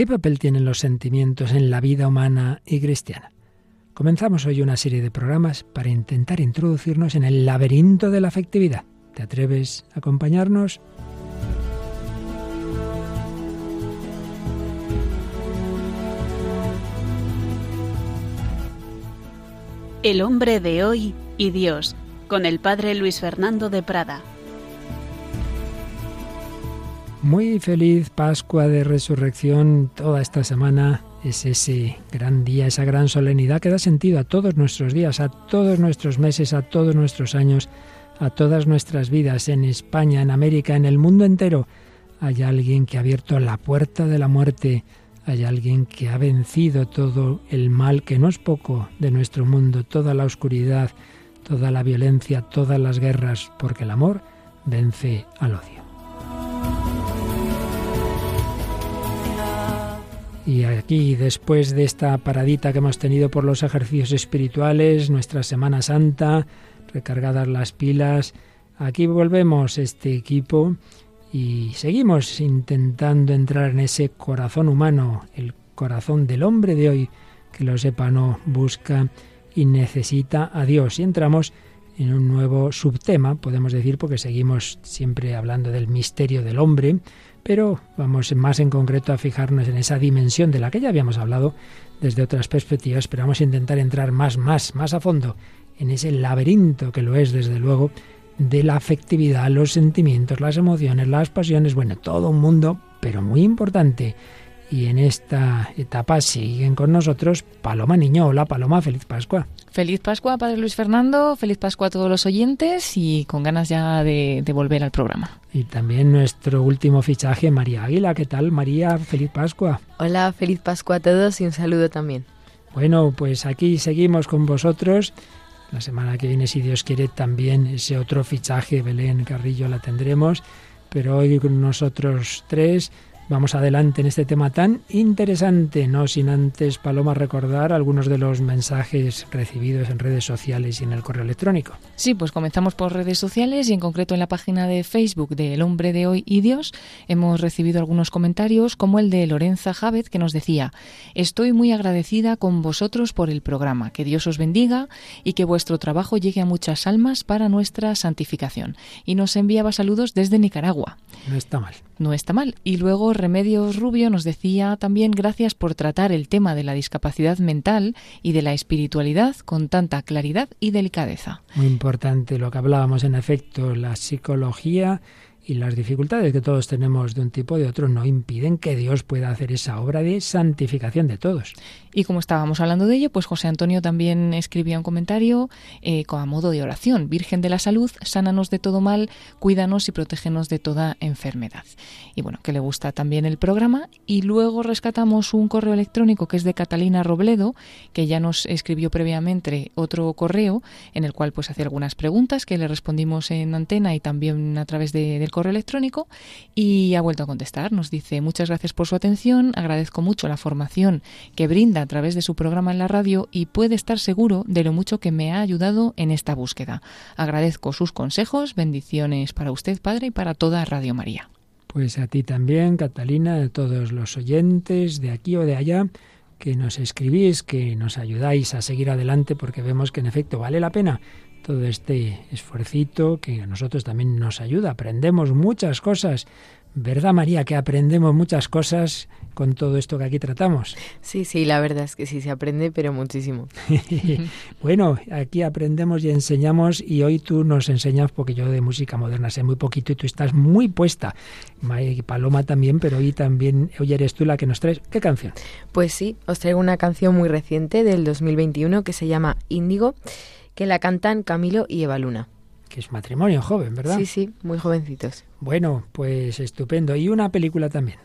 ¿Qué papel tienen los sentimientos en la vida humana y cristiana? Comenzamos hoy una serie de programas para intentar introducirnos en el laberinto de la afectividad. ¿Te atreves a acompañarnos? El hombre de hoy y Dios, con el padre Luis Fernando de Prada. Muy feliz Pascua de Resurrección toda esta semana. Es ese gran día, esa gran solemnidad que da sentido a todos nuestros días, a todos nuestros meses, a todos nuestros años, a todas nuestras vidas en España, en América, en el mundo entero. Hay alguien que ha abierto la puerta de la muerte hay alguien que ha vencido todo el mal, que no es poco, de nuestro mundo, toda la oscuridad, toda la violencia, todas las guerras, porque el amor vence al odio. Y aquí, después de esta paradita que hemos tenido por los ejercicios espirituales, nuestra Semana Santa, recargadas las pilas, aquí volvemos este equipo y seguimos intentando entrar en ese corazón humano, el corazón del hombre de hoy, que lo sepa no busca y necesita a Dios. Y entramos en un nuevo subtema, podemos decir, porque seguimos siempre hablando del misterio del hombre, pero vamos más en concreto a fijarnos en esa dimensión de la que ya habíamos hablado desde otras perspectivas, pero vamos a intentar entrar más, más, más a fondo en ese laberinto que lo es, desde luego, de la afectividad, los sentimientos, las emociones, las pasiones, bueno, todo un mundo, pero muy importante. Y en esta etapa siguen con nosotros Paloma Niño. Hola Paloma, feliz Pascua. Feliz Pascua, Padre Luis Fernando, feliz Pascua a todos los oyentes y con ganas ya de, de, volver al programa. Y también nuestro último fichaje, María Águila. ¿Qué tal, María? Feliz Pascua. Hola, feliz Pascua a todos y un saludo también. Bueno, pues aquí seguimos con vosotros la semana que viene, si Dios quiere, también ese otro fichaje, Belén Carrillo, la tendremos. Pero hoy con nosotros tres Vamos adelante en este tema tan interesante, no sin antes, Paloma, recordar algunos de los mensajes recibidos en redes sociales y en el correo electrónico. Sí, pues comenzamos por redes sociales y en concreto en la página de Facebook de El Hombre de Hoy y Dios hemos recibido algunos comentarios como el de Lorenza Javez que nos decía, estoy muy agradecida con vosotros por el programa, que Dios os bendiga y que vuestro trabajo llegue a muchas almas para nuestra santificación. Y nos enviaba saludos desde Nicaragua. No está mal. No está mal. Y luego Remedios Rubio nos decía también gracias por tratar el tema de la discapacidad mental y de la espiritualidad con tanta claridad y delicadeza. Muy importante lo que hablábamos en efecto, la psicología y las dificultades que todos tenemos de un tipo o de otro no impiden que Dios pueda hacer esa obra de santificación de todos. Y como estábamos hablando de ello, pues José Antonio también escribía un comentario eh, a modo de oración. Virgen de la salud, sánanos de todo mal, cuídanos y protégenos de toda enfermedad. Y bueno, que le gusta también el programa. Y luego rescatamos un correo electrónico que es de Catalina Robledo, que ya nos escribió previamente otro correo en el cual pues hacía algunas preguntas que le respondimos en antena y también a través de, del correo electrónico y ha vuelto a contestar. Nos dice muchas gracias por su atención, agradezco mucho la formación que brinda a través de su programa en la radio y puede estar seguro de lo mucho que me ha ayudado en esta búsqueda. Agradezco sus consejos, bendiciones para usted, Padre, y para toda Radio María. Pues a ti también, Catalina, a todos los oyentes de aquí o de allá que nos escribís, que nos ayudáis a seguir adelante porque vemos que en efecto vale la pena todo este esfuercito que a nosotros también nos ayuda. Aprendemos muchas cosas. ¿Verdad, María, que aprendemos muchas cosas con todo esto que aquí tratamos? Sí, sí, la verdad es que sí se aprende, pero muchísimo. bueno, aquí aprendemos y enseñamos y hoy tú nos enseñas, porque yo de música moderna sé muy poquito y tú estás muy puesta. Paloma también, pero hoy también, hoy eres tú la que nos traes. ¿Qué canción? Pues sí, os traigo una canción muy reciente del 2021 que se llama Índigo que la cantan Camilo y Eva Luna. Que es matrimonio joven, ¿verdad? Sí, sí, muy jovencitos. Bueno, pues estupendo. Y una película también.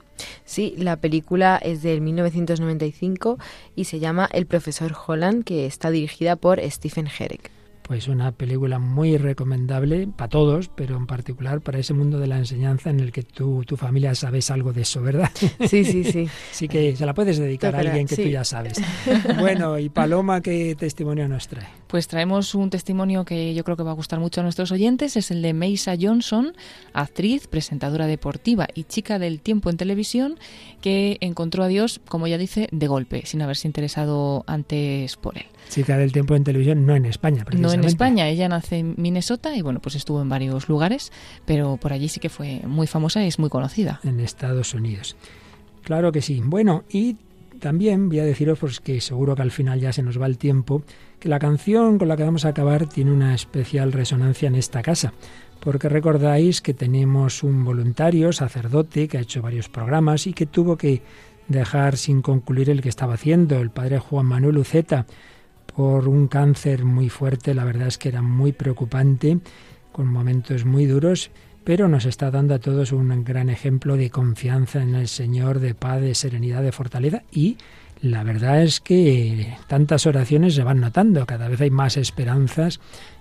Sí, la película es del 1995 y se llama El profesor Holland, que está dirigida por Stephen Herek. Pues una película muy recomendable para todos, pero en particular para ese mundo de la enseñanza en el que tú, tu familia sabes algo de eso, ¿verdad? Sí, sí, sí. Así que se la puedes dedicar a alguien que tú ya sabes. Bueno, y Paloma, ¿qué testimonio nos trae? Pues traemos un testimonio que yo creo que va a gustar mucho a nuestros oyentes, es el de Meisa Johnson, actriz, presentadora deportiva y chica del tiempo en televisión, que encontró a Dios, como ya dice, de golpe, sin haberse interesado antes por él. Chica del tiempo en televisión, no en España, No en España, ella nace en Minnesota y bueno, pues estuvo en varios lugares, pero por allí sí que fue muy famosa y es muy conocida. En Estados Unidos. Claro que sí. Bueno, y también voy a deciros, pues que seguro que al final ya se nos va el tiempo, que la canción con la que vamos a acabar tiene una especial resonancia en esta casa. Porque recordáis que tenemos un voluntario, sacerdote, que ha hecho varios programas y que tuvo que dejar sin concluir el que estaba haciendo, el padre Juan Manuel Uceta por un cáncer muy fuerte, la verdad es que era muy preocupante, con momentos muy duros, pero nos está dando a todos un gran ejemplo de confianza en el Señor, de paz, de serenidad, de fortaleza y la verdad es que tantas oraciones se van notando, cada vez hay más esperanzas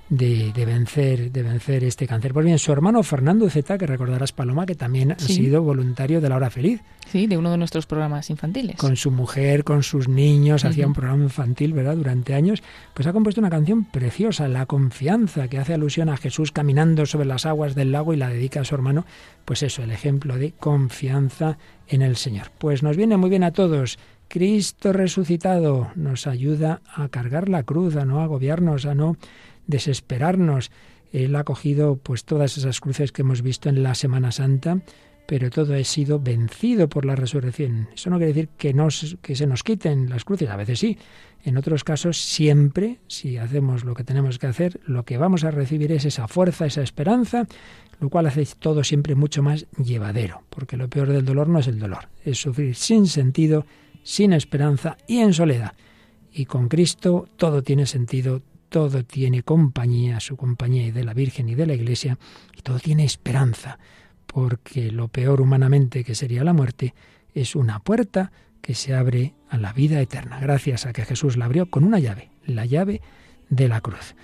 de, vencer, de vencer este cáncer. Pues bien, su hermano Fernando Zeta, que recordarás Paloma, que también ha sido voluntario de la hora feliz. Sí, de uno de nuestros programas infantiles. Con su mujer, con sus niños, hacía un programa infantil, ¿verdad? Durante años, pues ha compuesto una canción preciosa, La confianza, que hace alusión a Jesús caminando sobre las aguas del lago y la dedica a su hermano, pues eso, el ejemplo de confianza en el Señor. Pues nos viene muy bien a todos. Cristo resucitado nos ayuda a cargar la cruz, a no agobiarnos, a no desesperarnos. Él ha cogido pues todas esas cruces que hemos visto en la Semana Santa, pero todo ha sido vencido por la resurrección. Eso no quiere decir que, que se nos quiten las cruces, a veces sí. En otros casos, siempre, si hacemos lo que tenemos que hacer, lo que vamos a recibir es esa fuerza, esa esperanza, lo cual hace todo siempre mucho más llevadero, porque lo peor del dolor no es el dolor, es sufrir sin sentido, sin esperanza y en soledad. Y con Cristo todo tiene sentido, todo tiene compañía, su compañía y de la Virgen y de la Iglesia, y todo tiene esperanza, porque lo peor humanamente que sería la muerte es una puerta que se abre a la vida eterna, gracias a que Jesús la abrió con una llave, la llave de la cruz.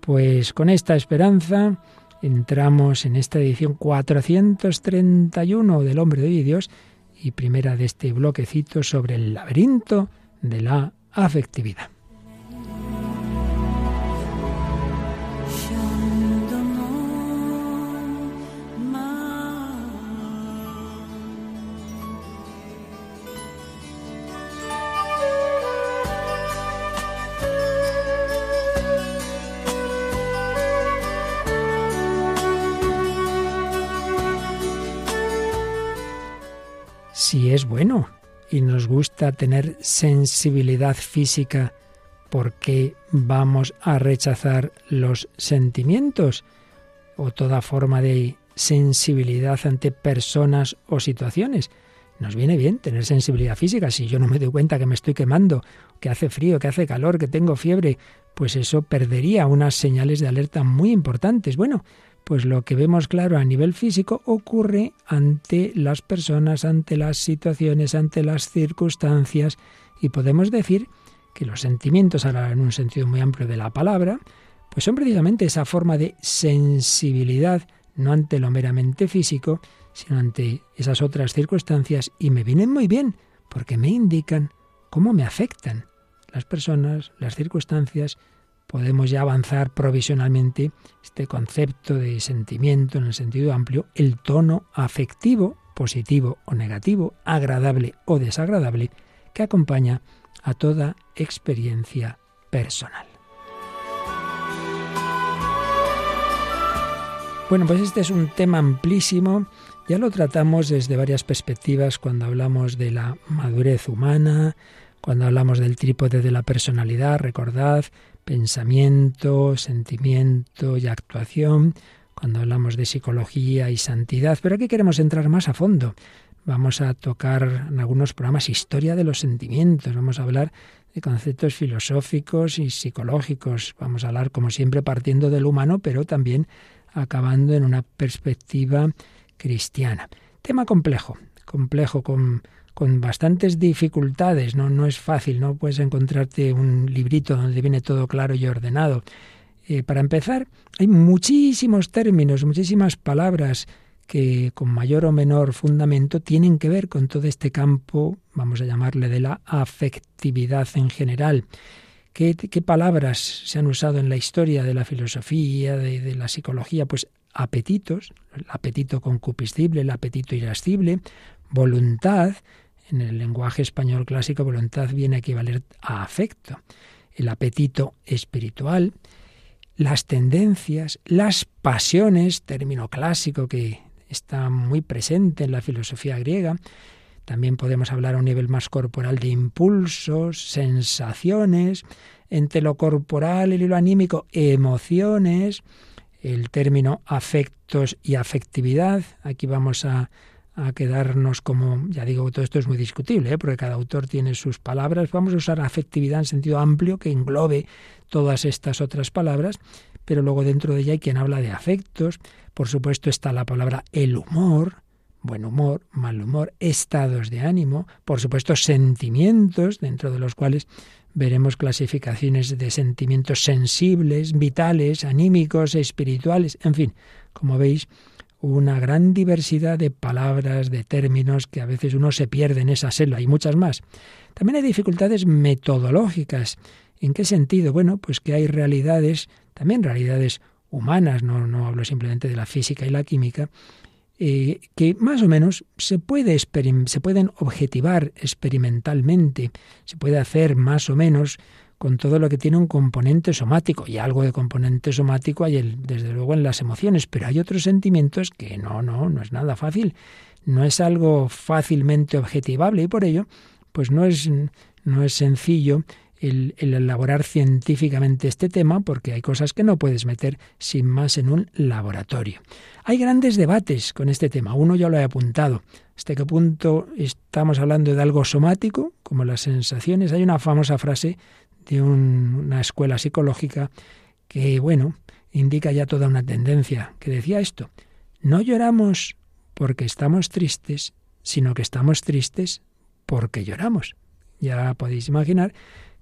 Pues con esta esperanza entramos en esta edición 431 del Hombre de Dios y primera de este bloquecito sobre el laberinto de la afectividad. Si es bueno y nos gusta tener sensibilidad física, ¿por qué vamos a rechazar los sentimientos o toda forma de sensibilidad ante personas o situaciones? Nos viene bien tener sensibilidad física. Si yo no me doy cuenta que me estoy quemando, que hace frío, que hace calor, que tengo fiebre, pues eso perdería unas señales de alerta muy importantes. Bueno, pues lo que vemos claro a nivel físico ocurre ante las personas, ante las situaciones, ante las circunstancias y podemos decir que los sentimientos, ahora en un sentido muy amplio de la palabra, pues son precisamente esa forma de sensibilidad, no ante lo meramente físico, sino ante esas otras circunstancias y me vienen muy bien porque me indican cómo me afectan las personas, las circunstancias, podemos ya avanzar provisionalmente este concepto de sentimiento en el sentido amplio, el tono afectivo, positivo o negativo, agradable o desagradable, que acompaña a toda experiencia personal. Bueno, pues este es un tema amplísimo, ya lo tratamos desde varias perspectivas cuando hablamos de la madurez humana, cuando hablamos del trípode de la personalidad, recordad, pensamiento, sentimiento y actuación, cuando hablamos de psicología y santidad, pero aquí queremos entrar más a fondo. Vamos a tocar en algunos programas historia de los sentimientos, vamos a hablar de conceptos filosóficos y psicológicos, vamos a hablar como siempre partiendo del humano, pero también acabando en una perspectiva cristiana. Tema complejo, complejo con con bastantes dificultades, ¿no? No es fácil, no puedes encontrarte un librito donde viene todo claro y ordenado. Eh, para empezar, hay muchísimos términos, muchísimas palabras que con mayor o menor fundamento tienen que ver con todo este campo, vamos a llamarle de la afectividad en general. ¿Qué, palabras se han usado en la historia de la filosofía, de, de la psicología? Pues apetitos, el apetito concupiscible, el apetito irascible, voluntad, en el lenguaje español clásico voluntad viene a equivaler a afecto, el apetito espiritual, las tendencias, las pasiones, término clásico que está muy presente en la filosofía griega. También podemos hablar a un nivel más corporal de impulsos, sensaciones, entre lo corporal y lo anímico, emociones, el término afectos y afectividad. Aquí vamos a, quedarnos como, ya digo, todo esto es muy discutible, ¿eh? porque cada autor tiene sus palabras. Vamos a usar afectividad en sentido amplio que englobe todas estas otras palabras, pero luego dentro de ella hay quien habla de afectos. Por supuesto está la palabra el humor, buen humor, mal humor, estados de ánimo, por supuesto sentimientos, dentro de los cuales veremos clasificaciones de sentimientos sensibles, vitales, anímicos, espirituales, en fin, como veis, una gran diversidad de palabras, de términos que a veces uno se pierde en esa selva y muchas más. También hay dificultades metodológicas. ¿En qué sentido? Bueno, pues que hay realidades, también realidades humanas, no, no hablo simplemente de la física y la química, eh, que más o menos se, puede se pueden objetivar experimentalmente, se puede hacer más o menos con todo lo que tiene un componente somático, y algo de componente somático hay el, desde luego en las emociones, pero hay otros sentimientos que no, no, no es nada fácil, no es algo fácilmente objetivable y por ello, pues no es, no es sencillo el, elaborar científicamente este tema, porque hay cosas que no puedes meter sin más en un laboratorio. Hay grandes debates con este tema, uno ya lo he apuntado. ¿Hasta qué punto estamos hablando de algo somático, como las sensaciones? Hay una famosa frase de una escuela psicológica que, bueno, indica ya toda una tendencia, que decía esto, no lloramos porque estamos tristes, sino que estamos tristes porque lloramos. Ya podéis imaginar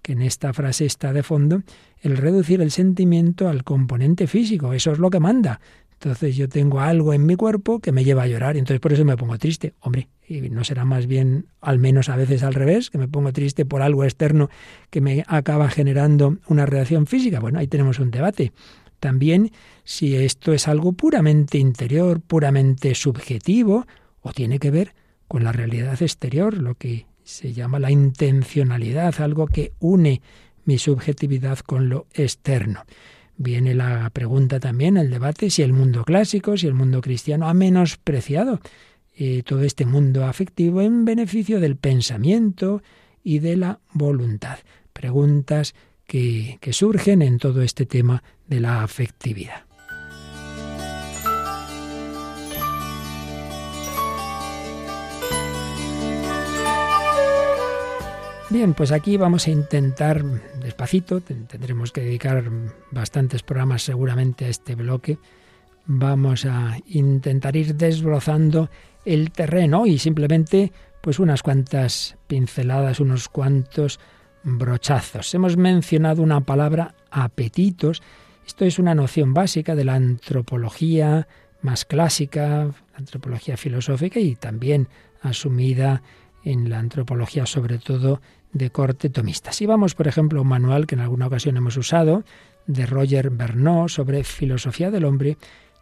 que en esta frase está de fondo el reducir el sentimiento al componente físico, eso es lo que manda. Entonces yo tengo algo en mi cuerpo que me lleva a llorar y entonces por eso me pongo triste. Hombre, y no será más bien, al menos a veces al revés, que me pongo triste por algo externo que me acaba generando una reacción física. Bueno, ahí tenemos un debate. También si esto es algo puramente interior, puramente subjetivo, o tiene que ver con la realidad exterior, lo que se llama la intencionalidad, algo que une mi subjetividad con lo externo. Viene la pregunta también, el debate, si el mundo clásico, si el mundo cristiano ha menospreciado eh, todo este mundo afectivo en beneficio del pensamiento y de la voluntad. Preguntas que surgen en todo este tema de la afectividad. Bien, pues aquí vamos a intentar, despacito, tendremos que dedicar bastantes programas seguramente a este bloque, vamos a intentar ir desbrozando el terreno y simplemente pues unas cuantas pinceladas, unos cuantos brochazos. Hemos mencionado una palabra apetitos. Esto es una noción básica de la antropología más clásica, la antropología filosófica y también asumida en la antropología sobre todo de corte tomista. Si vamos, por ejemplo, a un manual que en alguna ocasión hemos usado, de Roger Bernot sobre filosofía del hombre,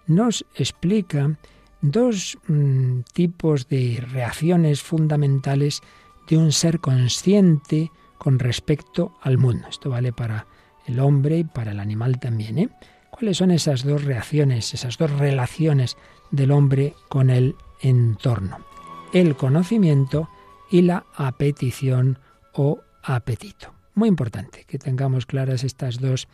nos explica dos mm, tipos de reacciones fundamentales de un ser consciente con respecto al mundo. Esto vale para el hombre y para el animal también. ¿eh? ¿Cuáles son esas dos reacciones, esas dos relaciones del hombre con el entorno? El conocimiento y la apetición o apetito. Muy importante que tengamos claras estas dos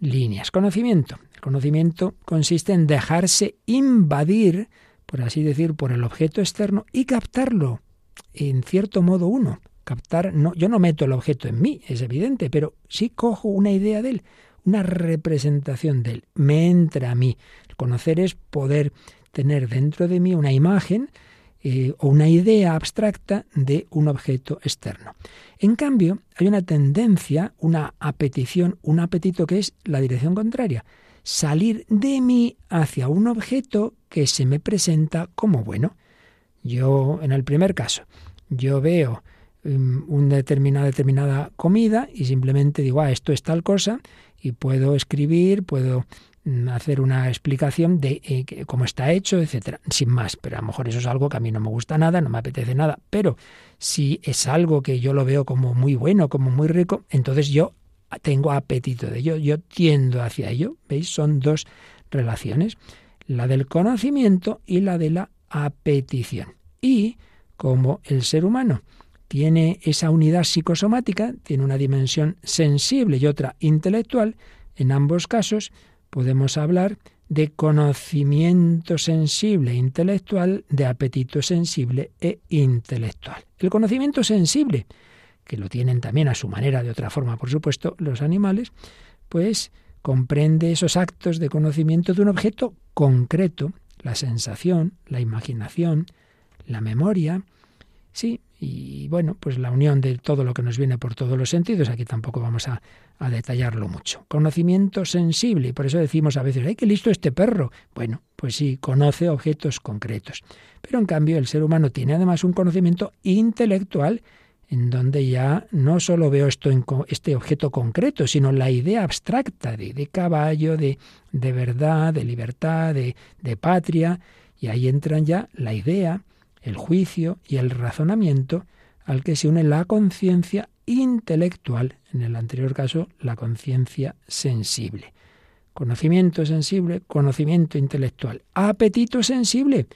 líneas. Conocimiento. El conocimiento consiste en dejarse invadir, por así decir, por el objeto externo y captarlo, en cierto modo uno. Captar, no, yo no meto el objeto en mí, es evidente, pero sí cojo una idea de él, una representación de él. Me entra a mí. El conocer es poder tener dentro de mí una imagen eh, o una idea abstracta de un objeto externo. En cambio, hay una tendencia, una apetición, un apetito que es la dirección contraria, salir de mí hacia un objeto que se me presenta como bueno. Yo, en el primer caso, yo veo um, una determinada, determinada comida y simplemente digo, ah, esto es tal cosa, y puedo escribir, puedo hacer una explicación de eh, cómo está hecho, etcétera, sin más. Pero a lo mejor eso es algo que a mí no me gusta nada, no me apetece nada. Pero si es algo que yo lo veo como muy bueno, como muy rico, entonces yo tengo apetito de ello, yo tiendo hacia ello. ¿Veis? Son dos relaciones, la del conocimiento y la de la apetición. Y como el ser humano tiene esa unidad psicosomática, tiene una dimensión sensible y otra intelectual, en ambos casos podemos hablar de conocimiento sensible e intelectual, de apetito sensible e intelectual. El conocimiento sensible, que lo tienen también a su manera, de otra forma, por supuesto, los animales, pues comprende esos actos de conocimiento de un objeto concreto, la sensación, la imaginación, la memoria, sí, y bueno, pues la unión de todo lo que nos viene por todos los sentidos, aquí tampoco vamos a, a detallarlo mucho. Conocimiento sensible, y por eso decimos a veces, ¡ay, qué listo este perro! Bueno, pues sí, conoce objetos concretos. Pero en cambio el ser humano tiene además un conocimiento intelectual en donde ya no solo veo esto en este objeto concreto, sino la idea abstracta de, de caballo, de, de, verdad, de libertad, de, de patria, y ahí entran ya la idea, el juicio y el razonamiento al que se une la conciencia intelectual, en el anterior caso la conciencia sensible. Conocimiento sensible, conocimiento intelectual. Apetito sensible,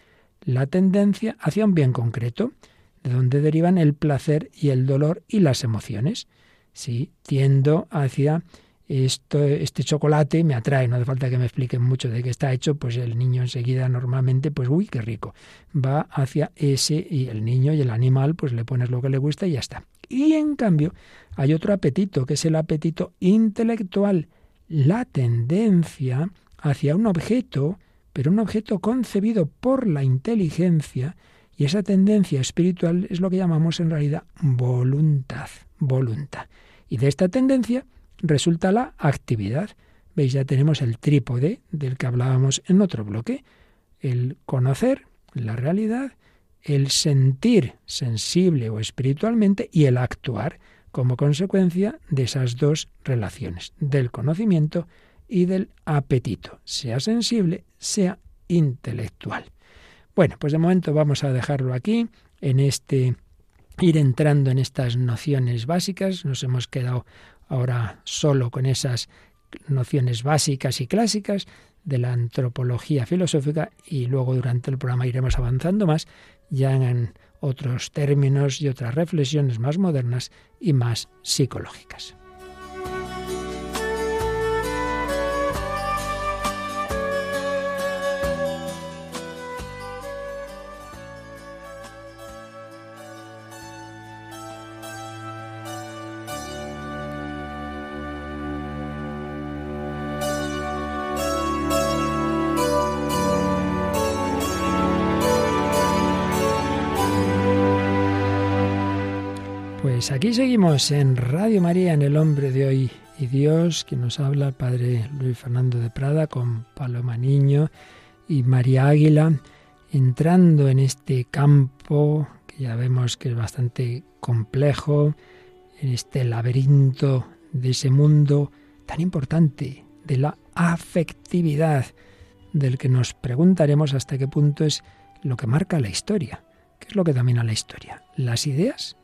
la tendencia hacia un bien concreto, de donde derivan el placer y el dolor y las emociones. Sí, tiendo hacia esto, este chocolate me atrae, no hace falta que me expliquen mucho de qué está hecho, pues el niño enseguida normalmente, pues uy, qué rico, va hacia ese y el niño y el animal, pues le pones lo que le gusta y ya está. Y en cambio hay otro apetito, que es el apetito intelectual, la tendencia hacia un objeto, pero un objeto concebido por la inteligencia, y esa tendencia espiritual es lo que llamamos en realidad voluntad, voluntad. Y de esta tendencia resulta la actividad. Veis, ya tenemos el trípode del que hablábamos en otro bloque. El conocer la realidad, el sentir sensible o espiritualmente y el actuar como consecuencia de esas dos relaciones, del conocimiento y del apetito, sea sensible, sea intelectual. Bueno, pues de momento vamos a dejarlo aquí, en este ir entrando en estas nociones básicas. Nos hemos quedado ahora solo con esas nociones básicas y clásicas de la antropología filosófica y luego durante el programa iremos avanzando más ya en otros términos y otras reflexiones más modernas y más psicológicas. En Radio María, en El Hombre de Hoy y Dios, que nos habla el Padre Luis Fernando de Prada con Paloma Niño y María Águila, entrando en este campo que ya vemos que es bastante complejo, en este laberinto de ese mundo tan importante de la afectividad, del que nos preguntaremos hasta qué punto es lo que marca la historia. ¿Qué es lo que domina la historia? ¿Las ideas?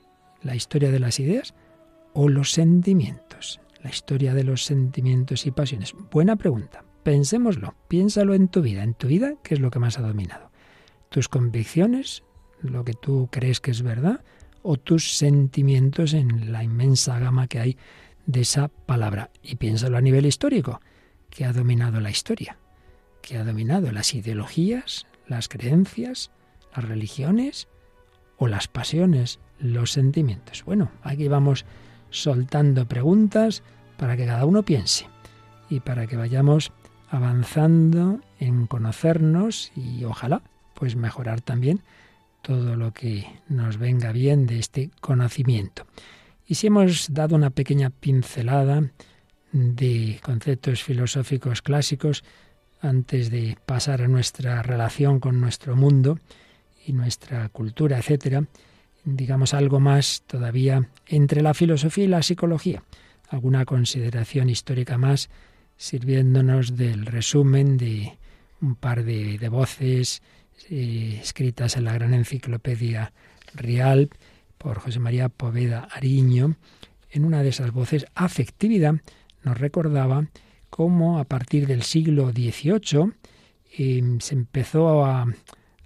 la historia de las ideas o los sentimientos? La historia de los sentimientos y pasiones. Buena pregunta. Pensémoslo, piénsalo en tu vida. En tu vida, ¿qué es lo que más ha dominado? ¿Tus convicciones, lo que tú crees que es verdad, o tus sentimientos en la inmensa gama que hay de esa palabra? Y piénsalo a nivel histórico. ¿Qué ha dominado la historia? ¿Qué ha dominado las ideologías, las creencias, las religiones o las pasiones, los sentimientos. Bueno, aquí vamos soltando preguntas para que cada uno piense y para que vayamos avanzando en conocernos y ojalá pues mejorar también todo lo que nos venga bien de este conocimiento. Y si hemos dado una pequeña pincelada de conceptos filosóficos clásicos antes de pasar a nuestra relación con nuestro mundo y nuestra cultura, etcétera, digamos algo más todavía entre la filosofía y la psicología, alguna consideración histórica más sirviéndonos del resumen de un par de, voces eh, escritas en la gran enciclopedia Real por José María Poveda Ariño. En una de esas voces, afectividad, nos recordaba cómo a partir del siglo XVIII em, se empezó a,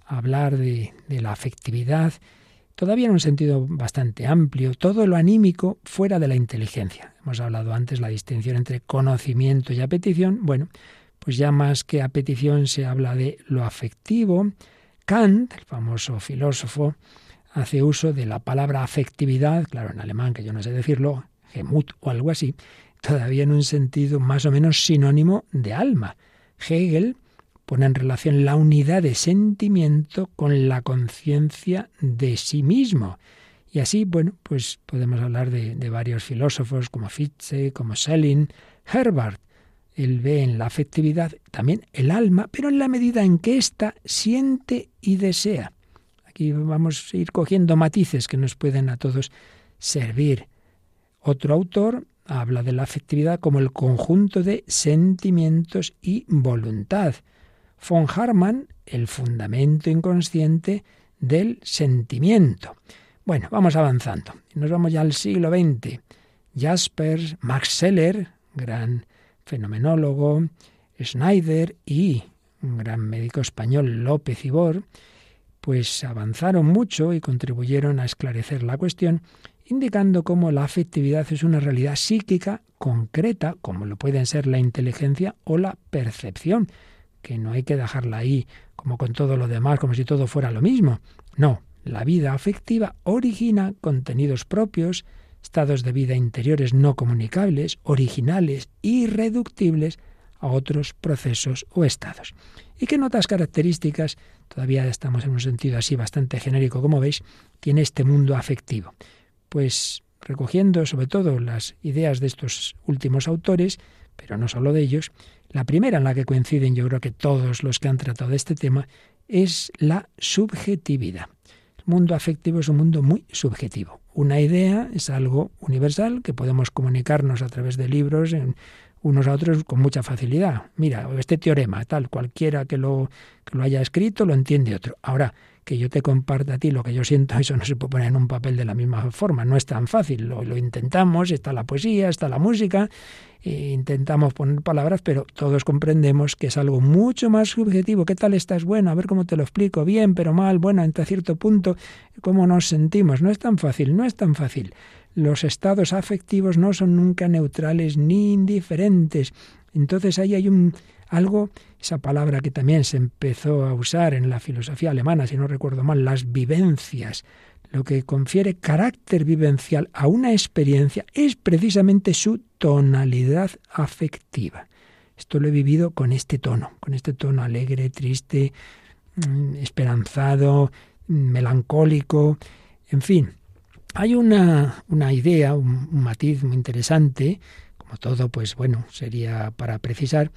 hablar de, de la afectividad, todavía en un sentido bastante amplio, todo lo anímico fuera de la inteligencia. Hemos hablado antes la distinción entre conocimiento y apetición. Bueno, pues ya más que apetición se habla de lo afectivo. Kant, el famoso filósofo, hace uso de la palabra afectividad, claro, en alemán, que yo no sé decirlo, Gemut o algo así, todavía en un sentido más o menos sinónimo de alma. Hegel pone en relación la unidad de sentimiento con la conciencia de sí mismo. Y así, bueno, pues podemos hablar de, de varios filósofos como Fichte, como Schelling, Herbert. Él ve en la afectividad también el alma, pero en la medida en que ésta siente y desea. Aquí vamos a ir cogiendo matices que nos pueden a todos servir. Otro autor habla de la afectividad como el conjunto de sentimientos y voluntad. Von Harman, el fundamento inconsciente del sentimiento. Bueno, vamos avanzando. Nos vamos ya al siglo XX. Jaspers, Max Seller, gran fenomenólogo, Schneider y un gran médico español, López Ibor, pues avanzaron mucho y contribuyeron a esclarecer la cuestión, indicando cómo la afectividad es una realidad psíquica concreta, como lo pueden ser la inteligencia o la percepción, que no hay que dejarla ahí como con todo lo demás, como si todo fuera lo mismo. No, la vida afectiva origina contenidos propios, estados de vida interiores no comunicables, originales, irreductibles a otros procesos o estados. ¿Y qué notas características, todavía estamos en un sentido así bastante genérico como veis, tiene este mundo afectivo? Pues recogiendo sobre todo las ideas de estos últimos autores, pero no solo de ellos, la primera en la que coinciden yo creo que todos los que han tratado este tema es la subjetividad. El mundo afectivo es un mundo muy subjetivo. Una idea es algo universal que podemos comunicarnos a través de libros en unos a otros con mucha facilidad. Mira, este teorema, tal, cualquiera que lo, que lo haya escrito lo entiende otro. Ahora, que yo te comparta a ti lo que yo siento, eso no se puede poner en un papel de la misma forma, no es tan fácil. Lo, intentamos, está la poesía, está la música, e intentamos poner palabras, pero todos comprendemos que es algo mucho más subjetivo. ¿Qué tal estás? Bueno, a ver cómo te lo explico. Bien, pero mal, bueno, hasta cierto punto, ¿cómo nos sentimos? No es tan fácil, no es tan fácil. Los estados afectivos no son nunca neutrales ni indiferentes. Entonces ahí hay un algo, esa palabra que también se empezó a usar en la filosofía alemana, si no recuerdo mal, las vivencias. Lo que confiere carácter vivencial a una experiencia es precisamente su tonalidad afectiva. Esto lo he vivido con este tono, con este tono alegre, triste, mm, esperanzado, melancólico, en fin. Hay una, una idea, un, un matiz muy interesante, como todo, pues bueno, sería para precisar,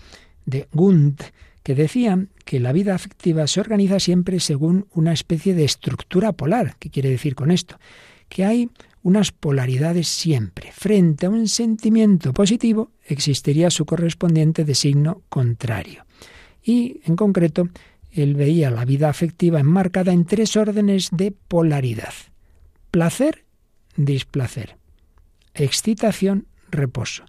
de Gunt, que decía que la vida afectiva se organiza siempre según una especie de estructura polar. ¿Qué quiere decir con esto? Que hay unas polaridades siempre. Frente a un sentimiento positivo existiría su correspondiente de signo contrario. Y, en concreto, él veía la vida afectiva enmarcada en tres órdenes de polaridad. Placer, displacer. Excitación, reposo.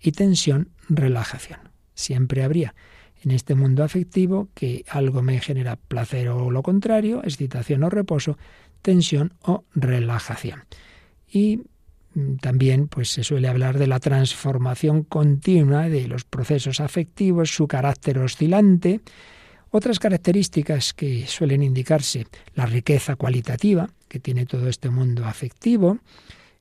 Y tensión, relajación. Siempre habría en este mundo afectivo que algo me genera placer o lo contrario, excitación o reposo, tensión o relajación. Y mm, también pues se suele hablar de la transformación continua de los procesos afectivos, su carácter oscilante, otras características que suelen indicarse la riqueza cualitativa que tiene todo este mundo afectivo,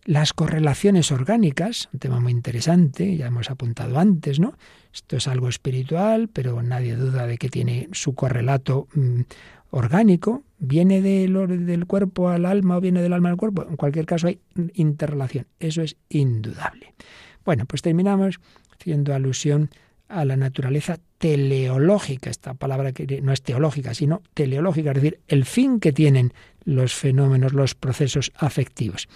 las correlaciones orgánicas, un tema muy interesante, ya hemos apuntado antes, ¿no? Esto es algo espiritual, pero nadie duda de que tiene su correlato mm, orgánico, ¿Viene del cuerpo al alma o viene del alma al cuerpo? En cualquier caso hay interrelación. Eso es indudable. Bueno, pues terminamos haciendo alusión a la naturaleza teleológica, esta palabra que no es teológica, sino teleológica, es decir, el fin que tienen los fenómenos, los procesos afectivos.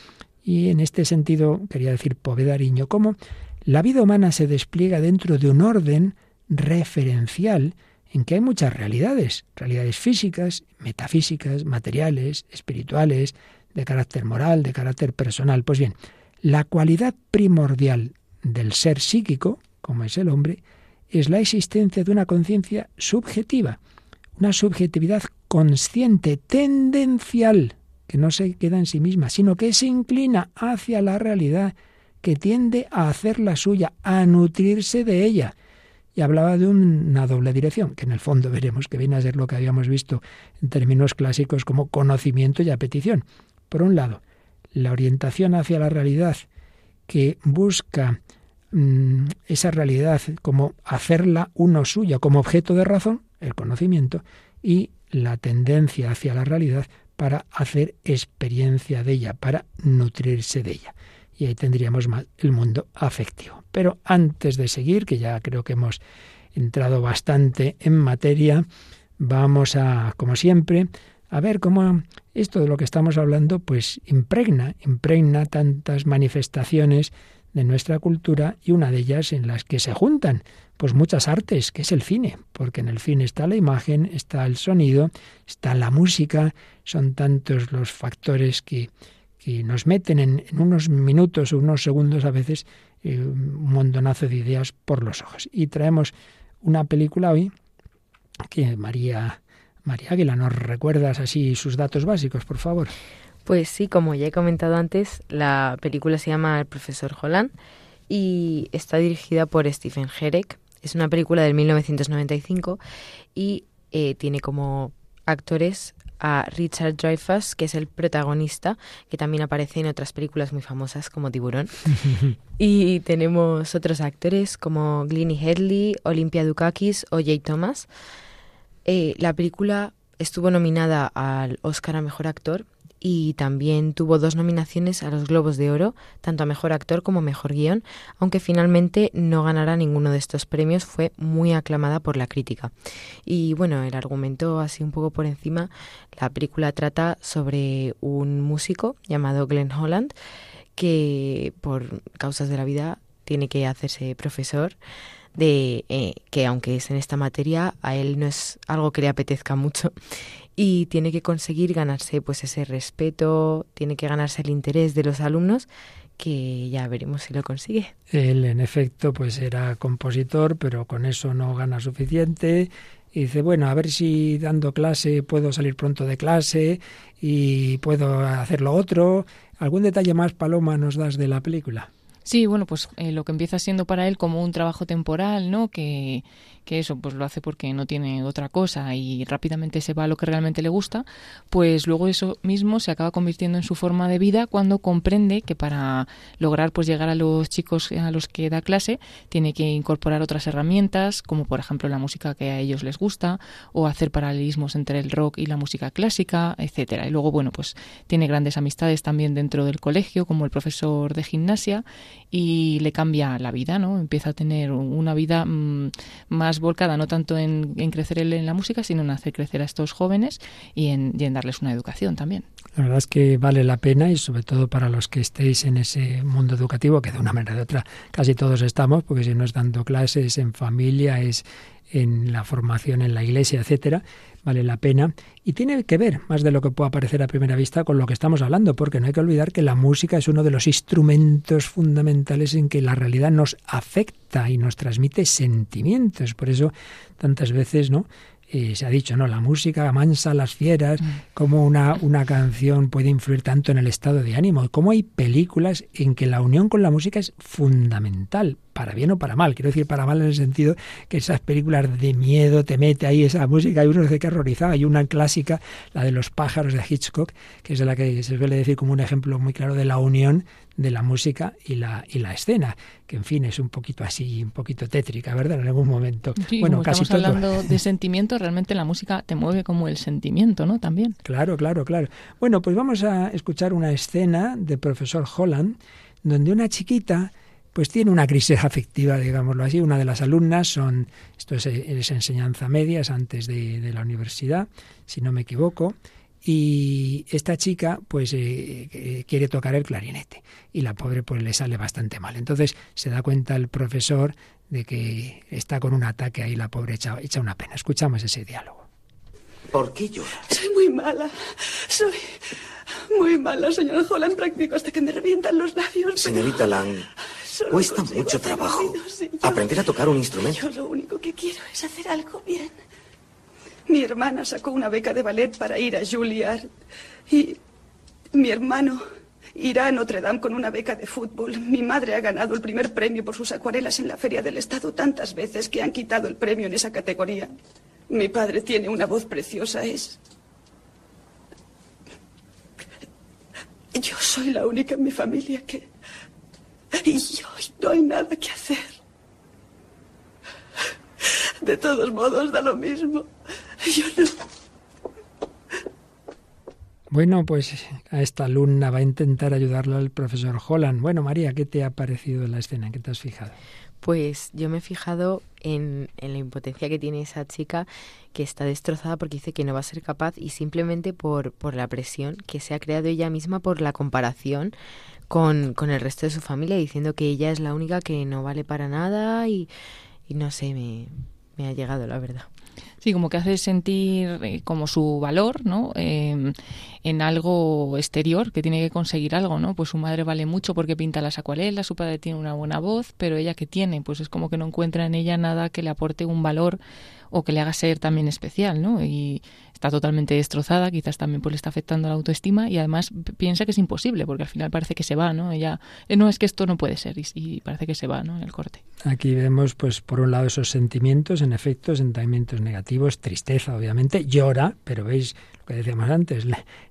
Y en este sentido quería decir Povedariño, cómo la vida humana se despliega dentro de un orden referencial en que hay muchas realidades, realidades físicas, metafísicas, materiales, espirituales, de carácter moral, de carácter personal. Pues bien, la cualidad primordial del ser psíquico, como es el hombre, es la existencia de una conciencia subjetiva, una subjetividad consciente, tendencial, que no se queda en sí misma, sino que se inclina hacia la realidad, que tiende a hacerla suya, a nutrirse de ella, y hablaba de una doble dirección, que en el fondo veremos que viene a ser lo que habíamos visto en términos clásicos como conocimiento y apetición. Por un lado, la orientación hacia la realidad que busca mm, esa realidad como hacerla uno suya, como objeto de razón, el conocimiento, y la tendencia hacia la realidad para hacer experiencia de ella, para nutrirse de ella y ahí tendríamos más el mundo afectivo. Pero antes de seguir, que ya creo que hemos entrado bastante en materia, vamos a, como siempre, a ver cómo esto de lo que estamos hablando, pues impregna, impregna tantas manifestaciones de nuestra cultura y una de ellas en las que se juntan pues muchas artes, que es el cine, porque en el cine está la imagen, está el sonido, está la música, son tantos los factores que y nos meten en, unos minutos o unos segundos a veces eh, un montonazo de ideas por los ojos. Y traemos una película hoy que María, María Águila, ¿nos recuerdas así sus datos básicos, por favor? Pues sí, como ya he comentado antes, la película se llama El profesor Holland y está dirigida por Stephen Herek. Es una película del 1995 y eh, tiene como actores a Richard Dreyfuss, que es el protagonista, que también aparece en otras películas muy famosas como Tiburón. y tenemos otros actores como Glennie Headley, Olympia Dukakis o Jay Thomas. Eh, la película estuvo nominada al Oscar a Mejor Actor y también tuvo dos nominaciones a los Globos de Oro, tanto a Mejor Actor como Mejor Guión, aunque finalmente no ganará ninguno de estos premios, fue muy aclamada por la crítica. Y bueno, el argumento así un poco por encima, la película trata sobre un músico llamado Glenn Holland que por causas de la vida tiene que hacerse profesor de eh, que aunque es en esta materia a él no es algo que le apetezca mucho y tiene que conseguir ganarse pues ese respeto, tiene que ganarse el interés de los alumnos que ya veremos si lo consigue. Él en efecto pues era compositor, pero con eso no gana suficiente y dice, bueno, a ver si dando clase puedo salir pronto de clase y puedo hacer lo otro. ¿Algún detalle más, Paloma, nos das de la película? Sí, bueno, pues eh, lo que empieza siendo para él como un trabajo temporal, ¿no? Que, que eso pues lo hace porque no tiene otra cosa y rápidamente se va a lo que realmente le gusta, pues luego eso mismo se acaba convirtiendo en su forma de vida cuando comprende que para lograr pues llegar a los chicos a los que da clase tiene que incorporar otras herramientas como por ejemplo la música que a ellos les gusta o hacer paralelismos entre el rock y la música clásica, etcétera. Y luego bueno, pues tiene grandes amistades también dentro del colegio como el profesor de gimnasia y le cambia la vida, ¿no? Empieza a tener una vida mm, más volcada no tanto en, crecer en la música, sino en hacer crecer a estos jóvenes y en, darles una educación también. La verdad es que vale la pena y sobre todo para los que estéis en ese mundo educativo, que de una manera u otra casi todos estamos, porque si no es dando clases en familia, es en la formación en la iglesia, etcétera, vale la pena y tiene que ver más de lo que pueda parecer a primera vista con lo que estamos hablando, porque no hay que olvidar que la música es uno de los instrumentos fundamentales en que la realidad nos afecta y nos transmite sentimientos. Por eso tantas veces, ¿no? Eh, se ha dicho, ¿no? La música amansa las fieras, mm. cómo una, una canción puede influir tanto en el estado de ánimo, cómo hay películas en que la unión con la música es fundamental para bien o para mal. Quiero decir para mal en el sentido que esas películas de miedo te mete ahí esa música y uno se queda horrorizado. Hay una clásica, la de los pájaros de Hitchcock, que es de la que se suele decir como un ejemplo muy claro de la unión de la música y la, y la escena, que en fin es un poquito así, un poquito tétrica, ¿verdad? En algún momento. bueno, casi estamos hablando de sentimiento, realmente la música te mueve como el sentimiento, ¿no? También. Claro, claro, claro. Bueno, pues vamos a escuchar una escena de profesor Holland, donde una chiquita pues tiene una crisis afectiva, digámoslo así. Una de las alumnas son, esto es, enseñanza media, es antes de, de la universidad, si no me equivoco, y esta chica pues eh, eh, quiere tocar el clarinete y la pobre pues le sale bastante mal. Entonces se da cuenta el profesor de que está con un ataque ahí la pobre echa, echa una pena. Escuchamos ese diálogo. ¿Por qué lloras? Soy muy mala. Soy muy mala, señor Holland. Practico hasta que me revientan los labios. Señorita Lang, cuesta mucho trabajo aprender a tocar un instrumento. Yo lo único que quiero es hacer algo bien. Mi hermana sacó una beca de ballet para ir a Juilliard y mi hermano irá a Notre Dame con una beca de fútbol. Mi madre ha ganado el primer premio por sus acuarelas en la Feria del Estado tantas veces que han quitado el premio en esa categoría. Mi padre tiene una voz preciosa, es... Yo soy la única en mi familia que... Y yo no hay nada que hacer. De todos modos, da lo mismo. Bueno, pues a esta alumna va a intentar ayudarla al profesor Holland. Bueno, María, ¿qué te ha parecido la escena? ¿Qué te has fijado? Pues yo me he fijado en, en, la impotencia que tiene esa chica que está destrozada porque dice que no va a ser capaz y simplemente por, por la presión que se ha creado ella misma por la comparación con, con el resto de su familia, diciendo que ella es la única que no vale para nada y, y no sé, me, me ha llegado la verdad. Sí, como que hace sentir eh, como su valor, ¿no? Em, en algo exterior, que tiene que conseguir algo, ¿no? Pues su madre vale mucho porque pinta las acuarelas, su padre tiene una buena voz, pero ella que tiene, pues es como que no encuentra en ella nada que le aporte un valor o que le haga ser también especial, ¿no? Y está totalmente destrozada, quizás también pues le está afectando la autoestima y además piensa que es imposible porque al final parece que se va, ¿no? Ella, eh, no, es que esto no puede ser y, parece que se va, ¿no? En el corte. Aquí vemos pues por un lado esos sentimientos, en efecto, sentimientos negativos, tristeza obviamente, llora, pero veis que decíamos antes,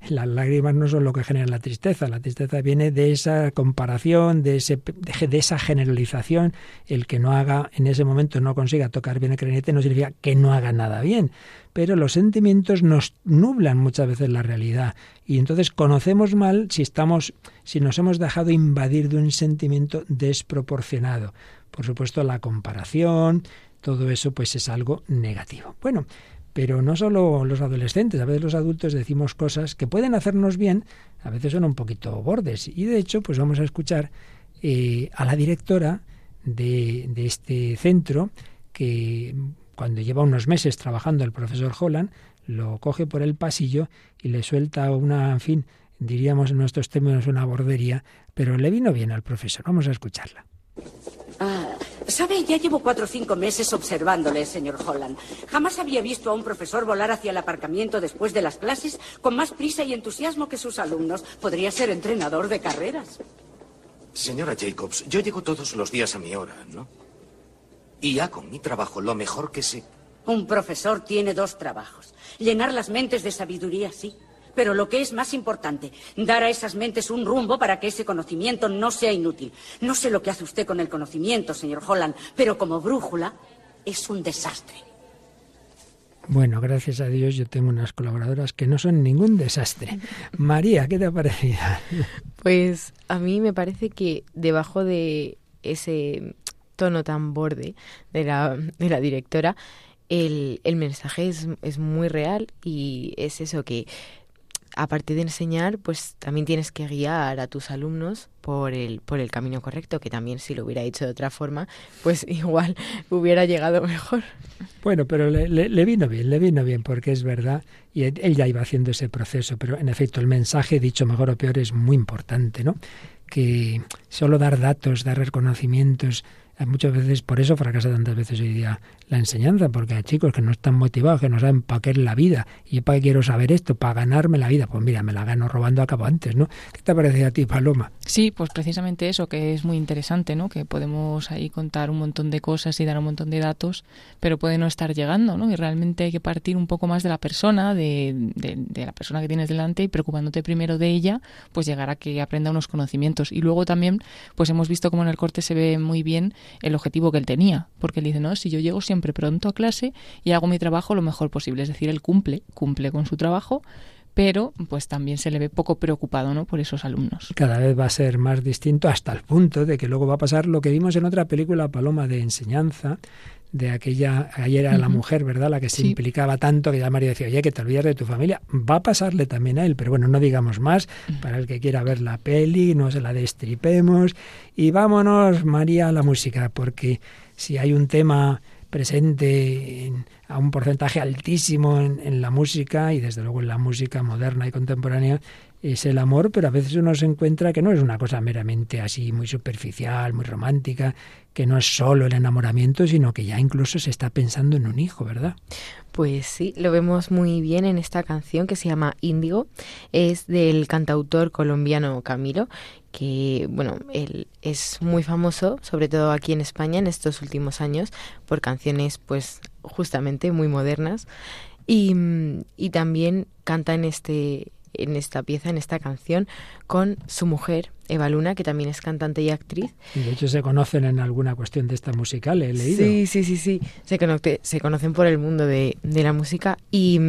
las lágrimas no son lo que genera la tristeza, la tristeza viene de esa comparación, de, ese, de esa generalización, el que no haga en ese momento, no consiga tocar bien el clarinete, no significa que no haga nada bien, pero los sentimientos nos nublan muchas veces la realidad y entonces conocemos mal si estamos, si nos hemos dejado invadir de un sentimiento desproporcionado. Por supuesto, la comparación, todo eso pues es algo negativo. Bueno, pero no solo los adolescentes, a veces los adultos decimos cosas que pueden hacernos bien, a veces son un poquito bordes. Y de hecho, pues vamos a escuchar eh, a la directora de, de, este centro, que cuando lleva unos meses trabajando el profesor Holland, lo coge por el pasillo y le suelta una, en fin, diríamos en nuestros términos una bordería, pero le vino bien al profesor. Vamos a escucharla. Ah, Sabe, ya llevo cuatro o cinco meses observándole, señor Holland. Jamás había visto a un profesor volar hacia el aparcamiento después de las clases con más prisa y entusiasmo que sus alumnos. Podría ser entrenador de carreras. Señora Jacobs, yo llego todos los días a mi hora, ¿no? Y hago mi trabajo lo mejor que sé. Un profesor tiene dos trabajos. Llenar las mentes de sabiduría, sí. Pero lo que es más importante, dar a esas mentes un rumbo para que ese conocimiento no sea inútil. No sé lo que hace usted con el conocimiento, señor Holland, pero como brújula es un desastre. Bueno, gracias a Dios yo tengo unas colaboradoras que no son ningún desastre. María, ¿qué te ha parecido? Pues a mí me parece que debajo de ese tono tan borde de la, de la directora, el, el mensaje es, es muy real y es eso que aparte de enseñar, pues también tienes que guiar a tus alumnos por el, por el camino correcto, que también si lo hubiera hecho de otra forma, pues igual hubiera llegado mejor. Bueno, pero le, le, vino bien, le vino bien, porque es verdad, y él ya iba haciendo ese proceso, pero en efecto el mensaje, dicho mejor o peor, es muy importante, ¿no? Que solo dar datos, dar reconocimientos, muchas veces por eso fracasa tantas veces hoy día la enseñanza, porque hay chicos que no están motivados, que no saben para qué es la vida. ¿Y para qué quiero saber esto? Para ganarme la vida. Pues mira, me la gano robando a cabo antes, ¿no? ¿Qué te parece a ti, Paloma? Sí, pues precisamente eso, que es muy interesante, ¿no? Que podemos ahí contar un montón de cosas y dar un montón de datos, pero puede no estar llegando, ¿no? Y realmente hay que partir un poco más de la persona, de, de la persona que tienes delante y preocupándote primero de ella, pues llegar a que aprenda unos conocimientos. Y luego también, pues hemos visto cómo en el corte se ve muy bien el objetivo que él tenía, porque él dice, no, si yo llego siempre pronto a clase y hago mi trabajo lo mejor posible, es decir, él cumple, cumple con su trabajo, pero pues también se le ve poco preocupado ¿no? por esos alumnos. Cada vez va a ser más distinto hasta el punto de que luego va a pasar lo que vimos en otra película, Paloma, de enseñanza, de aquella, ayer era la mujer, ¿verdad? La que se implicaba tanto que ya María decía, oye, que te olvidas de tu familia. Va a pasarle también a él, pero bueno, no digamos más. Para el que quiera ver la peli, no se la destripemos. Y vámonos, María, a la música, porque si hay un tema presente a un porcentaje altísimo en, la música y desde luego en la música moderna y contemporánea es el amor, pero a veces uno se encuentra que no es una cosa meramente así muy superficial, muy romántica, que no es solo el enamoramiento, sino que ya incluso se está pensando en un hijo, ¿verdad? Pues sí, lo vemos muy bien en esta canción que se llama Índigo. Es del cantautor colombiano Camilo, que bueno, él es muy famoso, sobre todo aquí en España en estos últimos años, por canciones pues justamente muy modernas. Y, y también canta en este en esta pieza, en esta canción, con su mujer, Eva Luna, que también es cantante y actriz. Y de hecho se conocen en alguna cuestión de esta musical, he leído. Sí, sí, sí, sí. Se, se conocen por el mundo de, de la música y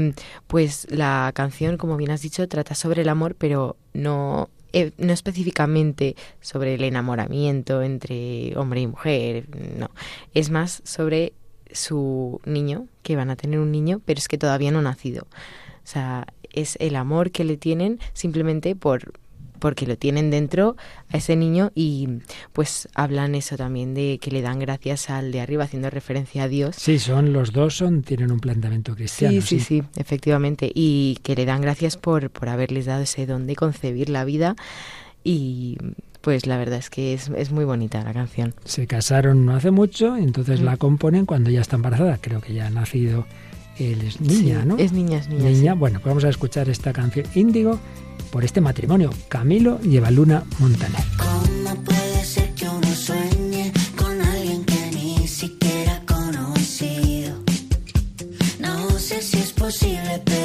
pues la canción, como bien has dicho, trata sobre el amor, pero no eh, no específicamente sobre el enamoramiento entre hombre y mujer, no, es más sobre su niño, que van a tener un niño, pero es que todavía no ha nacido. O sea, es el amor que le tienen simplemente por porque lo tienen dentro a ese niño y pues hablan eso también de que le dan gracias al de arriba haciendo referencia a Dios. Sí, son los dos son tienen un planteamiento cristiano. Sí, sí, sí, efectivamente y que le dan gracias por por haberles dado ese don de concebir la vida y pues la verdad es que es, es muy bonita la canción. Se casaron no hace mucho, entonces la mm. componen cuando ya está embarazada, creo que ya ha nacido él es niña, ¿no? Es niña, es niña. Niña, bueno, pues vamos a escuchar esta canción Índigo por este matrimonio. Camilo lleva Luna Montaner. ¿Cómo puede ser que uno sueñe con alguien que ni siquiera ha conocido? No sé si es posible, pero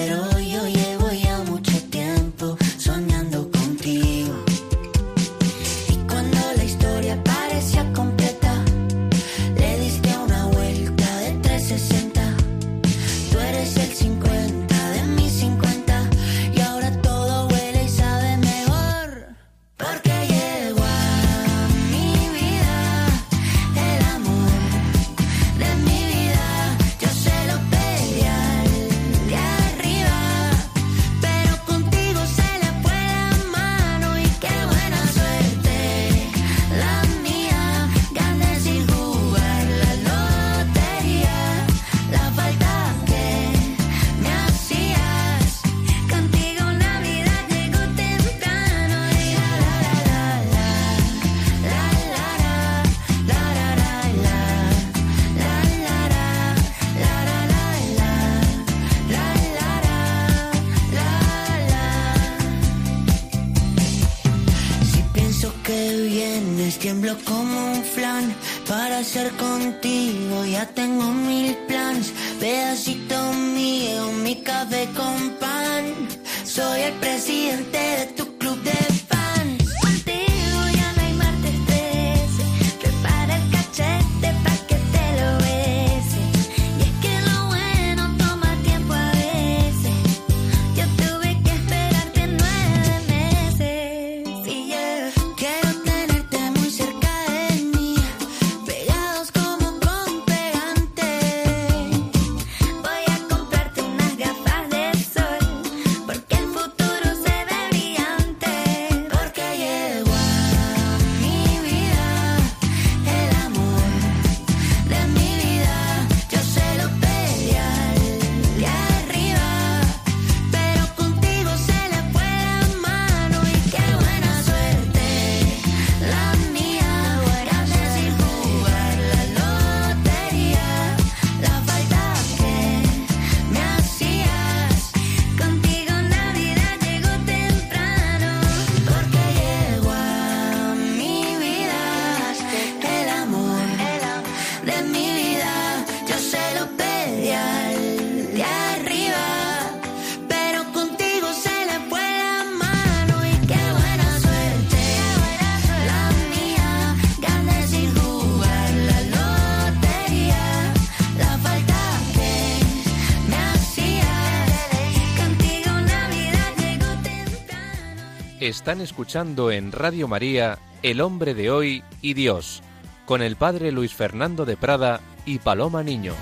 Están escuchando en Radio María El hombre de hoy y Dios, con el padre Luis Fernando de Prada y Paloma Niño.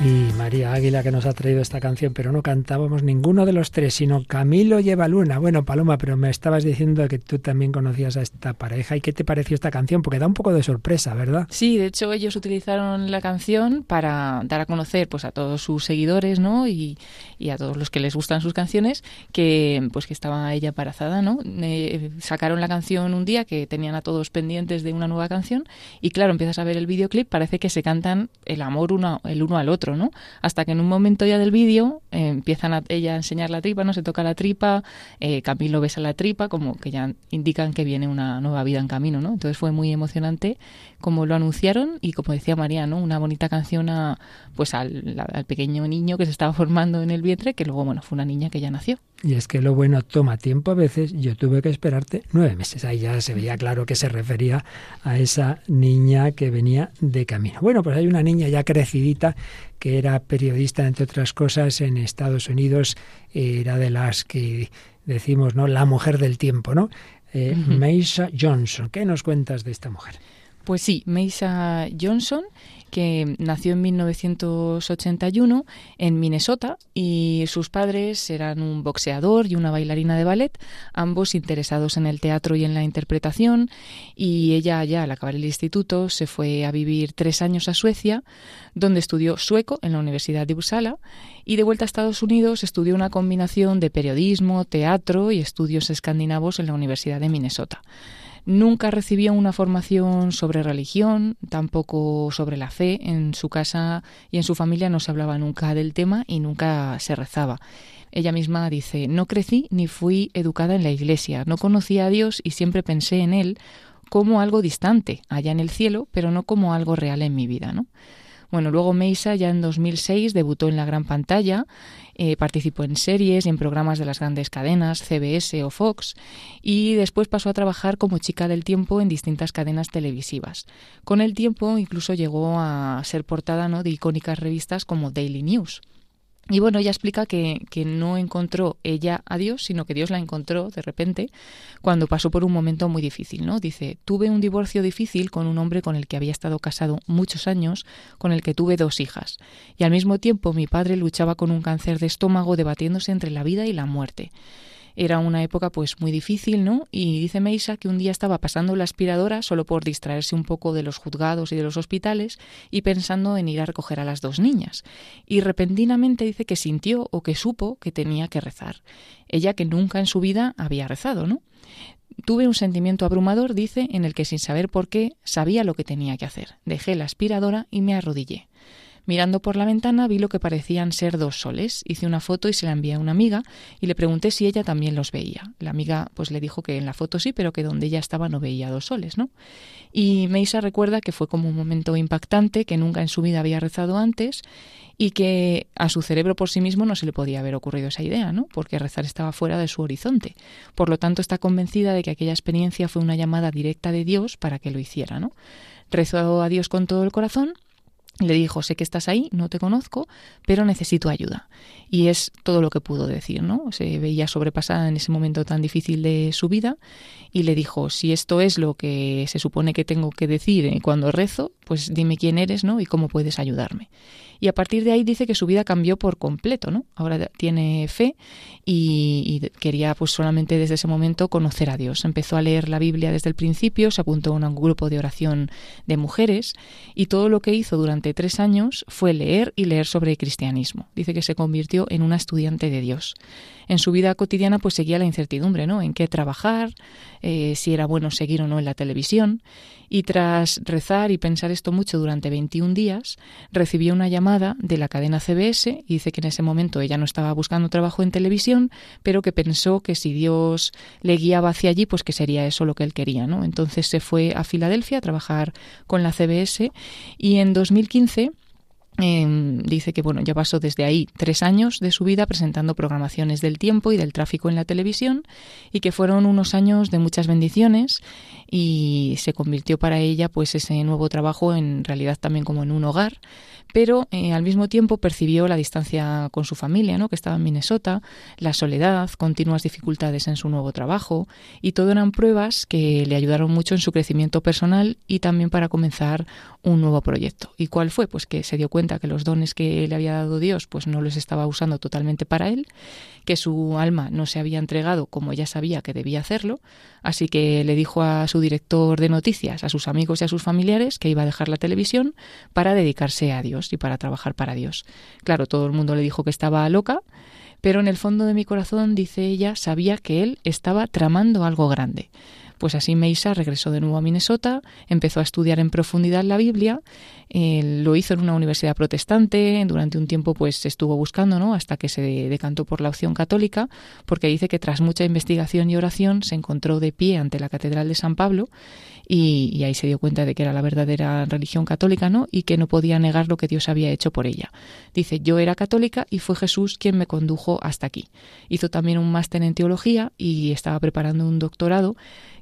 Y María Águila que nos ha traído esta canción, pero no cantábamos ninguno de los tres, sino Camilo lleva luna. Bueno, Paloma, pero me estabas diciendo que tú también conocías a esta pareja y qué te pareció esta canción, porque da un poco de sorpresa, ¿verdad? Sí, de hecho ellos utilizaron la canción para dar a conocer pues a todos sus seguidores, ¿no? Y, y a todos los que les gustan sus canciones, que pues que estaba ella embarazada, ¿no? Eh, sacaron la canción un día que tenían a todos pendientes de una nueva canción y claro, empiezas a ver el videoclip, parece que se cantan el amor uno, el uno al otro, ¿no? Hasta que en un momento ya del vídeo eh, empiezan a ella a enseñar la tripa, no se toca la tripa, eh, Camilo besa la tripa, como que ya indican que viene una nueva vida en camino, ¿no? Entonces fue muy emocionante como lo anunciaron y como decía María, ¿no? Una bonita canción a, pues al, al pequeño niño que se estaba formando en el vientre, que luego, bueno, fue una niña que ya nació. Y es que lo bueno toma tiempo a veces. Yo tuve que esperarte nueve meses. Ahí ya se veía claro que se refería a esa niña que venía de camino. Bueno, pues hay una niña ya crecidita que era periodista, entre otras cosas, en Estados Unidos. Era de las que decimos, ¿no? La mujer del tiempo, ¿no? Eh, Maisha Johnson. ¿Qué nos cuentas de esta mujer? Pues sí, Maisha Johnson que nació en 1981 en Minnesota y sus padres eran un boxeador y una bailarina de ballet, ambos interesados en el teatro y en la interpretación y ella ya al acabar el instituto se fue a vivir tres años a Suecia donde estudió sueco en la Universidad de Uppsala y de vuelta a Estados Unidos estudió una combinación de periodismo, teatro y estudios escandinavos en la Universidad de Minnesota. Nunca recibió una formación sobre religión, tampoco sobre la fe. En su casa y en su familia no se hablaba nunca del tema y nunca se rezaba. Ella misma dice, no crecí ni fui educada en la iglesia, no conocía a Dios y siempre pensé en Él como algo distante, allá en el cielo, pero no como algo real en mi vida, ¿no? Bueno, luego Meisa ya en 2006 debutó en la gran pantalla, eh, participó en series y en programas de las grandes cadenas, CBS o Fox, y después pasó a trabajar como chica del tiempo en distintas cadenas televisivas. Con el tiempo incluso llegó a ser portada de icónicas revistas como Daily News. Y bueno, ella explica que, que, no encontró ella a Dios, sino que Dios la encontró de repente cuando pasó por un momento muy difícil, ¿no? Dice, tuve un divorcio difícil con un hombre con el que había estado casado muchos años, con el que tuve dos hijas. Y al mismo tiempo mi padre luchaba con un cáncer de estómago debatiéndose entre la vida y la muerte. Era una época pues muy difícil, ¿no? Y dice Meisa que un día estaba pasando la aspiradora solo por distraerse un poco de los juzgados y de los hospitales y pensando en ir a recoger a las dos niñas. Y repentinamente dice que sintió o que supo que tenía que rezar. Ella que nunca en su vida había rezado, ¿no? Tuve un sentimiento abrumador, dice, en el que sin saber por qué sabía lo que tenía que hacer. Dejé la aspiradora y me arrodillé. Mirando por la ventana vi lo que parecían ser dos soles. Hice una foto y se la envié a una amiga y le pregunté si ella también los veía. La amiga pues le dijo que en la foto sí, pero que donde ella estaba no veía dos soles, ¿no? Y Meisa recuerda que fue como un momento impactante, que nunca en su vida había rezado antes y que a su cerebro por sí mismo no se le podía haber ocurrido esa idea, ¿no? Porque rezar estaba fuera de su horizonte. Por lo tanto, está convencida de que aquella experiencia fue una llamada directa de Dios para que lo hiciera, ¿no? Rezó a Dios con todo el corazón le dijo, sé que estás ahí, no te conozco, pero necesito ayuda. Y es todo lo que pudo decir, ¿no? Se veía sobrepasada en ese momento tan difícil de su vida y le dijo, si esto es lo que se supone que tengo que decir eh, cuando rezo, pues dime quién eres, ¿no? Y cómo puedes ayudarme. Y a partir de ahí dice que su vida cambió por completo, ¿no? Ahora tiene fe y, quería pues solamente desde ese momento conocer a Dios. Empezó a leer la Biblia desde el principio, se apuntó a un grupo de oración de mujeres y todo lo que hizo durante tres años fue leer y leer sobre el cristianismo. Dice que se convirtió en una estudiante de Dios. En su vida cotidiana pues seguía la incertidumbre, ¿no? En qué trabajar, eh, si era bueno seguir o no en la televisión. Y tras rezar y pensar esto mucho durante 21 días, recibió una llamada de la cadena CBS y dice que en ese momento ella no estaba buscando trabajo en televisión, pero que pensó que si Dios le guiaba hacia allí, pues que sería eso lo que él quería, ¿no? Entonces se fue a Filadelfia a trabajar con la CBS y en 2015 Em, dice que bueno, ya pasó desde ahí tres años de su vida presentando programaciones del tiempo y del tráfico en la televisión y que fueron unos años de muchas bendiciones y se convirtió para ella pues ese nuevo trabajo en realidad también como en un hogar pero eh, al mismo tiempo percibió la distancia con su familia, ¿no? que estaba en Minnesota, la soledad, continuas dificultades en su nuevo trabajo, y todo eran pruebas que le ayudaron mucho en su crecimiento personal y también para comenzar un nuevo proyecto. ¿Y cuál fue? Pues que se dio cuenta que los dones que le había dado Dios pues no los estaba usando totalmente para él, que su alma no se había entregado como ya sabía que debía hacerlo, así que le dijo a su director de noticias, a sus amigos y a sus familiares que iba a dejar la televisión para dedicarse a Dios y para trabajar para Dios. Claro, todo el mundo le dijo que estaba loca, pero en el fondo de mi corazón, dice ella, sabía que él estaba tramando algo grande. Pues así Meisa regresó de nuevo a Minnesota, empezó a estudiar en profundidad la Biblia, eh, lo hizo en una universidad protestante, durante un tiempo pues estuvo buscando, ¿no? Hasta que se decantó por la opción católica, porque dice que tras mucha investigación y oración se encontró de pie ante la Catedral de San Pablo y, y, ahí se dio cuenta de que era la verdadera religión católica, ¿no? Y que no podía negar lo que Dios había hecho por ella. Dice, yo era católica y fue Jesús quien me condujo hasta aquí. Hizo también un máster en teología y estaba preparando un doctorado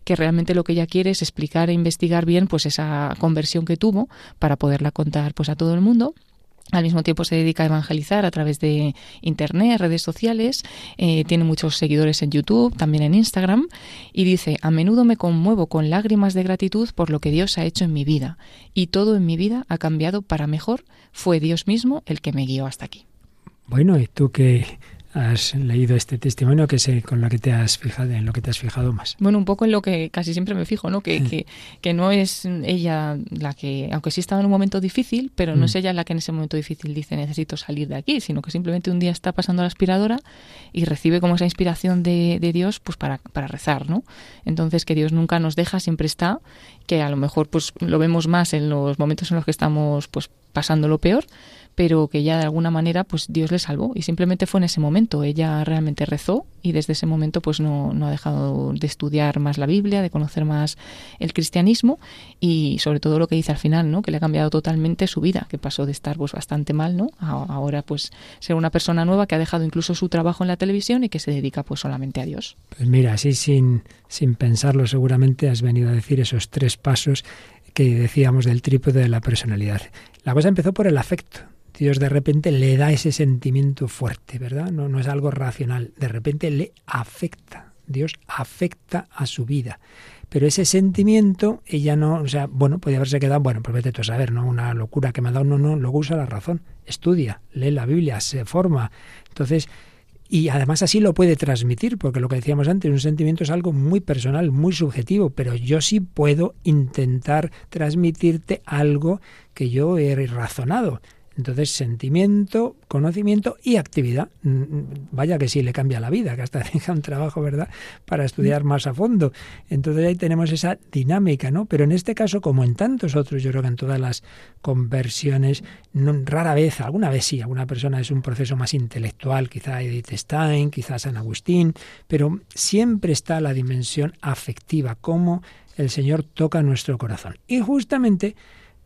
que realmente lo que ella quiere es explicar e investigar bien pues esa conversión que tuvo para poderla contar pues a todo el mundo al mismo tiempo se dedica a evangelizar a través de Internet, redes sociales, eh, tiene muchos seguidores en YouTube, también en Instagram, y dice, a menudo me conmuevo con lágrimas de gratitud por lo que Dios ha hecho en mi vida, y todo en mi vida ha cambiado para mejor, fue Dios mismo el que me guió hasta aquí. Bueno, ¿y tú qué, has leído este testimonio que sé con lo que te has fijado en lo que te has fijado más. Bueno un poco en lo que casi siempre me fijo no que, que, que, no es ella la que aunque sí estaba en un momento difícil pero no es mm. ella la que en ese momento difícil dice necesito salir de aquí sino que simplemente un día está pasando la aspiradora y recibe como esa inspiración de, de Dios pues para, para rezar no entonces que Dios nunca nos deja siempre está que a lo mejor pues lo vemos más en los momentos en los que estamos pues pasando lo peor pero que ya de alguna manera pues Dios le salvó y simplemente fue en ese momento. Ella realmente rezó y desde ese momento pues no, no ha dejado de estudiar más la Biblia, de conocer más el cristianismo y sobre todo lo que dice al final, ¿no? que le ha cambiado totalmente su vida, que pasó de estar pues bastante mal, ¿no? A, ahora pues ser una persona nueva que ha dejado incluso su trabajo en la televisión y que se dedica pues solamente a Dios. Pues mira, así sin, sin pensarlo seguramente has venido a decir esos tres pasos que decíamos del trípode de la personalidad. La cosa empezó por el afecto Dios de repente le da ese sentimiento fuerte, ¿verdad? No, es algo racional, de repente le afecta. Dios afecta a su vida. Pero ese sentimiento, ella no, o sea, bueno, podía haberse quedado, bueno, pues vete tú a saber, ¿no? Una locura que me ha dado, no, no, luego usa la razón, estudia, lee la Biblia, se forma. Entonces, y además así lo puede transmitir, porque lo que decíamos antes, un sentimiento es algo muy personal, muy subjetivo, pero yo sí puedo intentar transmitirte algo que yo he razonado. Entonces, sentimiento, conocimiento y actividad. Mm, mm, vaya que sí le cambia la vida, que hasta deja un trabajo, ¿verdad?, para estudiar más a fondo. Entonces ahí tenemos esa dinámica, ¿no? Pero en este caso, como en tantos otros, yo creo que en todas las conversiones, rara vez, alguna vez sí, alguna persona es un proceso más intelectual, quizá Edith Stein, quizá San Agustín, pero siempre está la dimensión afectiva, cómo el Señor toca nuestro corazón. Y justamente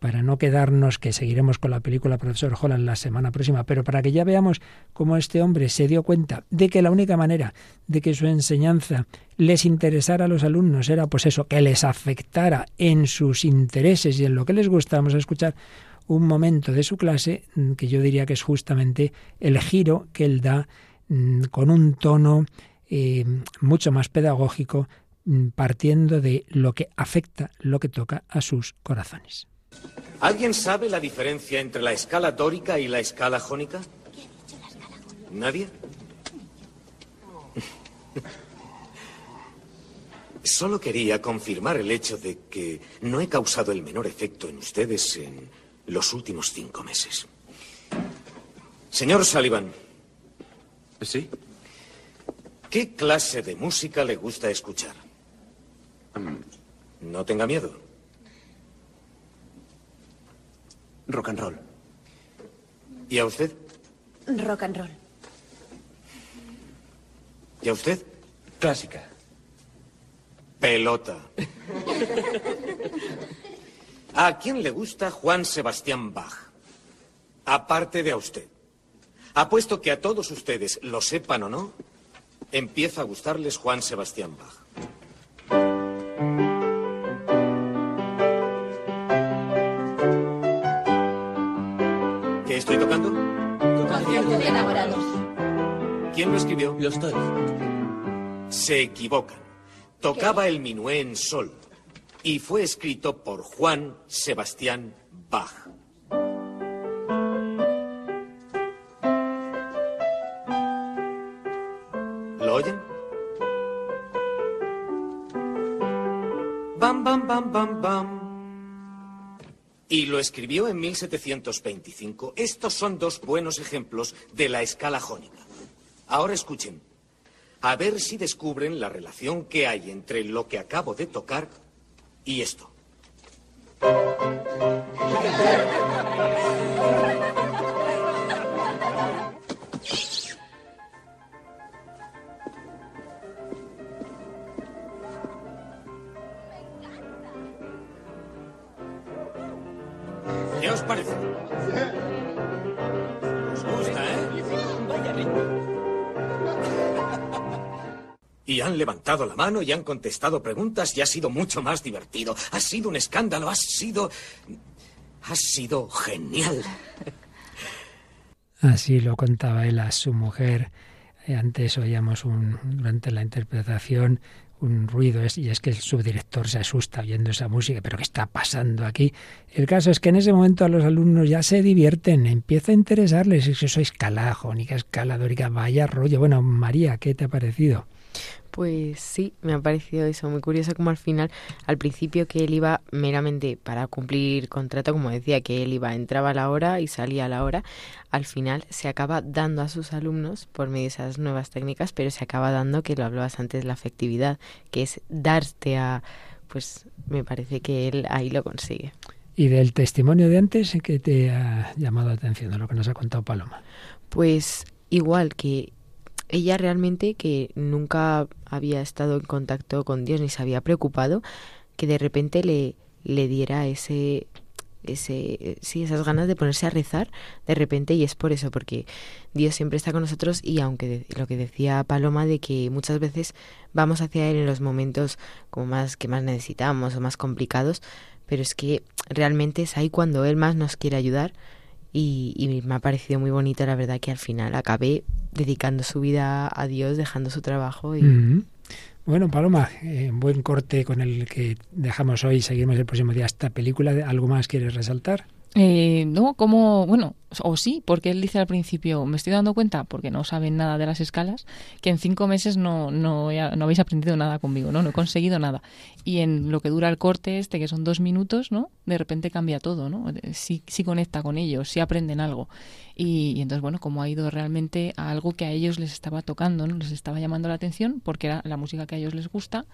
para no quedarnos, que seguiremos con la película Profesor Holland la semana próxima, pero para que ya veamos cómo este hombre se dio cuenta de que la única manera de que su enseñanza les interesara a los alumnos era pues eso, que les afectara en sus intereses y en lo que les gusta, vamos a escuchar un momento de su clase mm, que yo diría que es justamente el giro que él da mm, con un tono eh, mucho más pedagógico mm, partiendo de lo que afecta, lo que toca a sus corazones. ¿Alguien sabe la diferencia entre la escala dórica y la escala jónica? ¿Nadie? Solo quería confirmar el hecho de que no he causado el menor efecto en ustedes en los últimos cinco meses. Señor Sullivan. ¿Sí? ¿Qué clase de música le gusta escuchar? Mm. No tenga miedo. Rock and roll. ¿Y a usted? Rock and roll. ¿Y a usted? Clásica. Pelota. ¿A quién le gusta Juan Sebastián Bach? Aparte de a usted. Apuesto que a todos ustedes, lo sepan o no, empieza a gustarles Juan Sebastián Bach. Tocando? Concierto de enamorados. ¿Quién lo escribió? Los dos. Se equivocan. Tocaba el minué en sol y fue escrito por Juan Sebastián Bach. ¿Lo oyen? Bam, bam, bam, bam, bam. Y lo escribió en 1725. Estos son dos buenos ejemplos de la escala jónica. Ahora escuchen. A ver si descubren la relación que hay entre lo que acabo de tocar y esto. La mano y han contestado preguntas y ha sido mucho más divertido. Ha sido un escándalo, ha sido... Ha sido genial. Así lo contaba él a su mujer. Eh, Antes oíamos un, durante la interpretación un ruido es- y es que el subdirector se asusta oyendo esa música, pero ¿qué está pasando aquí? El caso es que en ese momento a los alumnos ya se divierten, empieza a interesarles, es que soy escala jónica, escala dórica, vaya rollo. Bueno, María, ¿qué te ha parecido? Pues sí, me ha parecido eso muy curioso como al final, al principio que él iba meramente para cumplir contrato, como decía, que él iba, entraba a la hora y salía a la hora, al final se acaba dando a sus alumnos por medio de esas nuevas técnicas, pero se acaba dando, que lo hablabas antes, la afectividad, que es darte a, pues me parece que él ahí lo consigue. Y del testimonio de antes, ¿qué te ha llamado la atención de lo que nos ha contado Paloma? Pues igual que ella realmente que nunca había estado en contacto con Dios ni se había preocupado, que de repente le, le diera ese ese sí esas ganas de ponerse a rezar de repente y es por eso porque Dios siempre está con nosotros y aunque de- lo que decía Paloma de que muchas veces vamos hacia él en los momentos como más que más necesitamos o más complicados pero es que realmente es ahí cuando él más nos quiere ayudar y, y me ha parecido muy bonito la verdad que al final acabé dedicando su vida a Dios dejando su trabajo y. Bueno, Paloma, eh, buen corte con el que dejamos hoy. Seguimos el próximo día esta película. ¿Algo más quieres resaltar? Eh, no, como, bueno, o sí, porque él dice al principio, me estoy dando cuenta, porque no saben nada de las escalas, que en cinco meses no, no, no habéis aprendido nada conmigo, ¿no? No he conseguido nada. Y en lo que dura el corte este, que son dos minutos, ¿no? De repente cambia todo, ¿no? Sí, sí conecta con ellos, sí aprenden algo. Y, y entonces, bueno, como ha ido realmente a algo que a ellos les estaba tocando, ¿no? Les estaba llamando la atención, porque era la música que a ellos les gusta.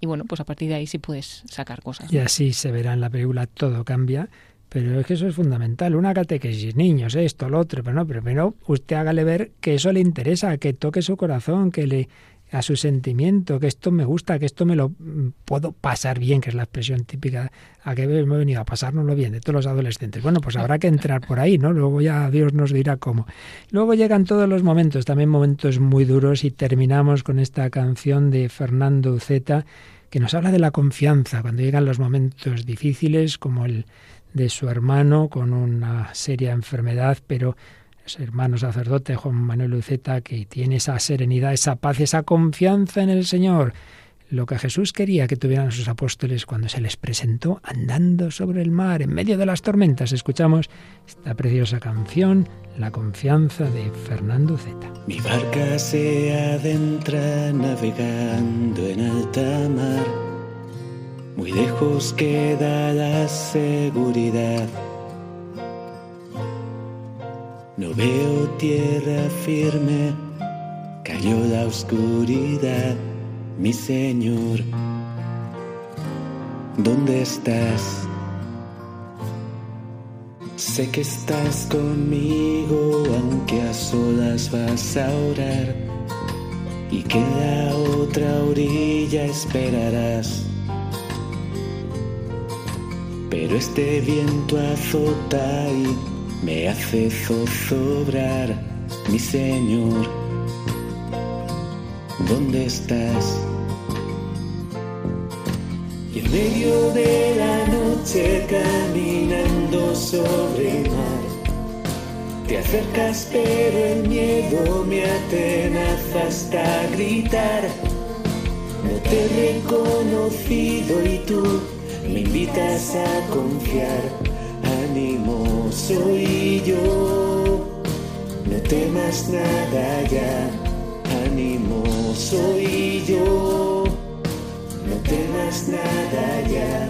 Y bueno, pues a partir de ahí sí puedes sacar cosas. Y así se verá en la película, todo cambia. Pero es que eso es fundamental. Una catequesis, niños, esto, lo otro. Pero no, pero primero usted hágale ver que eso le interesa, que toque su corazón, que le a su sentimiento, que esto me gusta, que esto me lo mm, puedo pasar bien, que es la expresión típica a que me he venido a pasárnoslo bien de todos los adolescentes. Bueno, pues habrá que entrar por ahí, ¿no? Luego ya Dios nos dirá cómo. Luego llegan todos los momentos, también momentos muy duros y terminamos con esta canción de Fernando Zeta que nos habla de la confianza cuando llegan los momentos difíciles como el de su hermano con una seria enfermedad, pero ese hermano sacerdote Juan Manuel Luceta que tiene esa serenidad, esa paz, esa confianza en el Señor. Lo que Jesús quería que tuvieran sus apóstoles cuando se les presentó andando sobre el mar, en medio de las tormentas. Escuchamos esta preciosa canción, La confianza de Fernando Zeta. Mi barca se adentra navegando en alta mar. Muy lejos queda la seguridad. No veo tierra firme, cayó la oscuridad, mi Señor. ¿Dónde estás? Sé que estás conmigo, aunque a solas vas a orar, y que la otra orilla esperarás. Pero este viento azota y me hace zozobrar, mi Señor. ¿Dónde estás? Y en medio de la noche caminando sobre el mar, te acercas pero el miedo me atenaza hasta gritar. No te he reconocido y tú me invitas a confiar. Ánimo, soy yo. No temas nada ya. Ánimo, soy yo. No temas nada ya.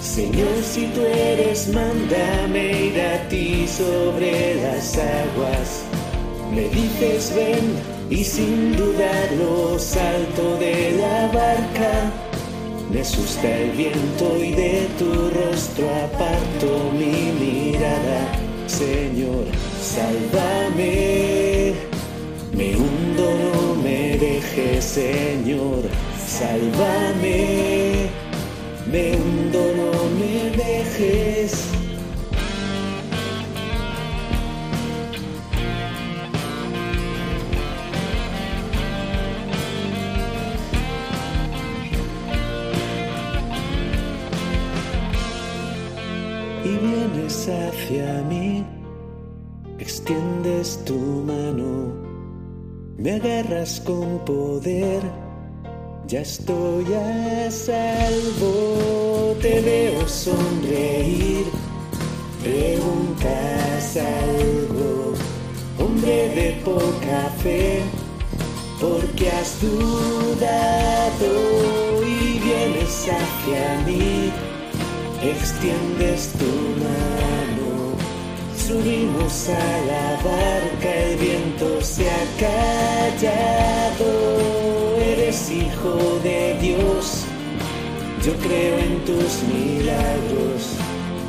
Señor, si tú eres, mándame ir a ti sobre las aguas. Me dices ven y sin dudarlo salto de la barca. Me asusta el viento y de tu rostro aparto mi mirada. Señor, sálvame. Me hundo, no me dejes, Señor, sálvame. Me hundo, no me dejes. Tu mano, me agarras con poder, ya estoy a salvo, te veo sonreír, preguntas algo, hombre de poca fe, porque has dudado y vienes hacia mí. Extiendes tu mano, subimos a la barca, el viento se ha callado, eres hijo de Dios, yo creo en tus milagros,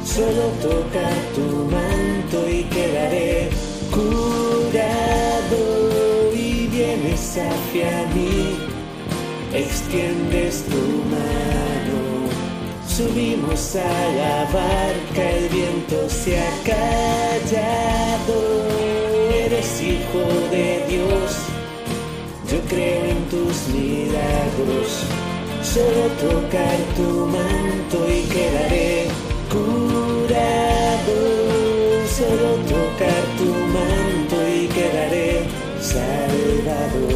solo toca tu manto y quedaré curado. Y vienes hacia mí, extiendes tu mano subimos a la barca, el viento se ha callado, eres hijo de Dios, yo creo en tus milagros, solo tocar tu manto y quedaré curado, solo tocar tu manto y quedaré salvado,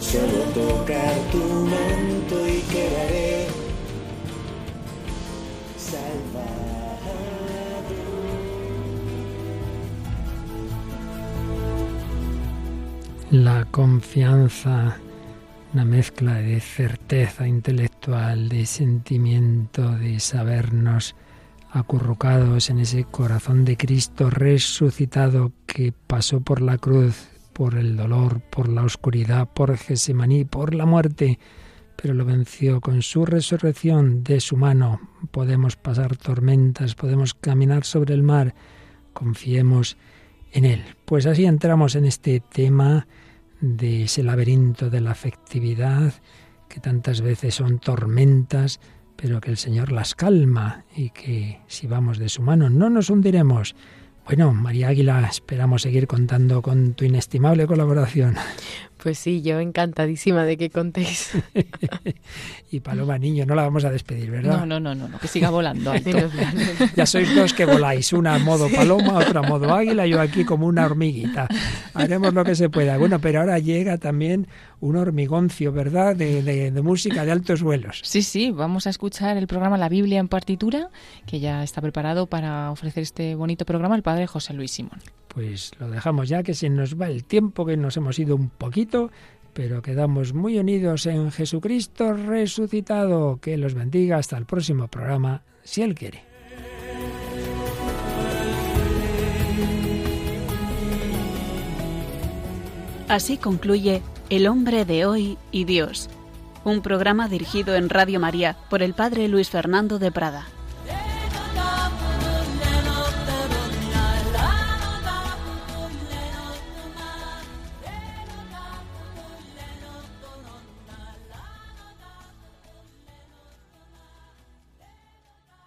solo tocar tu manto y quedaré La confianza, una mezcla de certeza intelectual, de sentimiento, de sabernos acurrucados en ese corazón de Cristo resucitado que pasó por la cruz, por el dolor, por la oscuridad, por Gesemaní, por la muerte, pero lo venció con su resurrección de su mano. Podemos pasar tormentas, podemos caminar sobre el mar. Confiemos en él. Pues así entramos en este tema de ese laberinto de la afectividad, que tantas veces son tormentas, pero que el Señor las calma y que si vamos de su mano no nos hundiremos. Bueno, María Águila, esperamos seguir contando con tu inestimable colaboración. Pues sí, yo encantadísima de que contéis. y Paloma Niño, no la vamos a despedir, ¿verdad? No, no, no, no, que siga volando. Alto. ya sois dos que voláis, una a modo paloma, otra a modo águila, yo aquí como una hormiguita. Haremos lo que se pueda. Bueno, pero ahora llega también un hormigoncio, ¿verdad? De, de, de música de altos vuelos. Sí, sí, vamos a escuchar el programa La Biblia en partitura, que ya está preparado para ofrecer este bonito programa el padre José Luis Simón. Pues lo dejamos ya, que se nos va el tiempo, que nos hemos ido un poquito, pero quedamos muy unidos en Jesucristo resucitado. Que los bendiga hasta el próximo programa, si Él quiere. Así concluye El hombre de hoy y Dios, un programa dirigido en Radio María por el Padre Luis Fernando de Prada.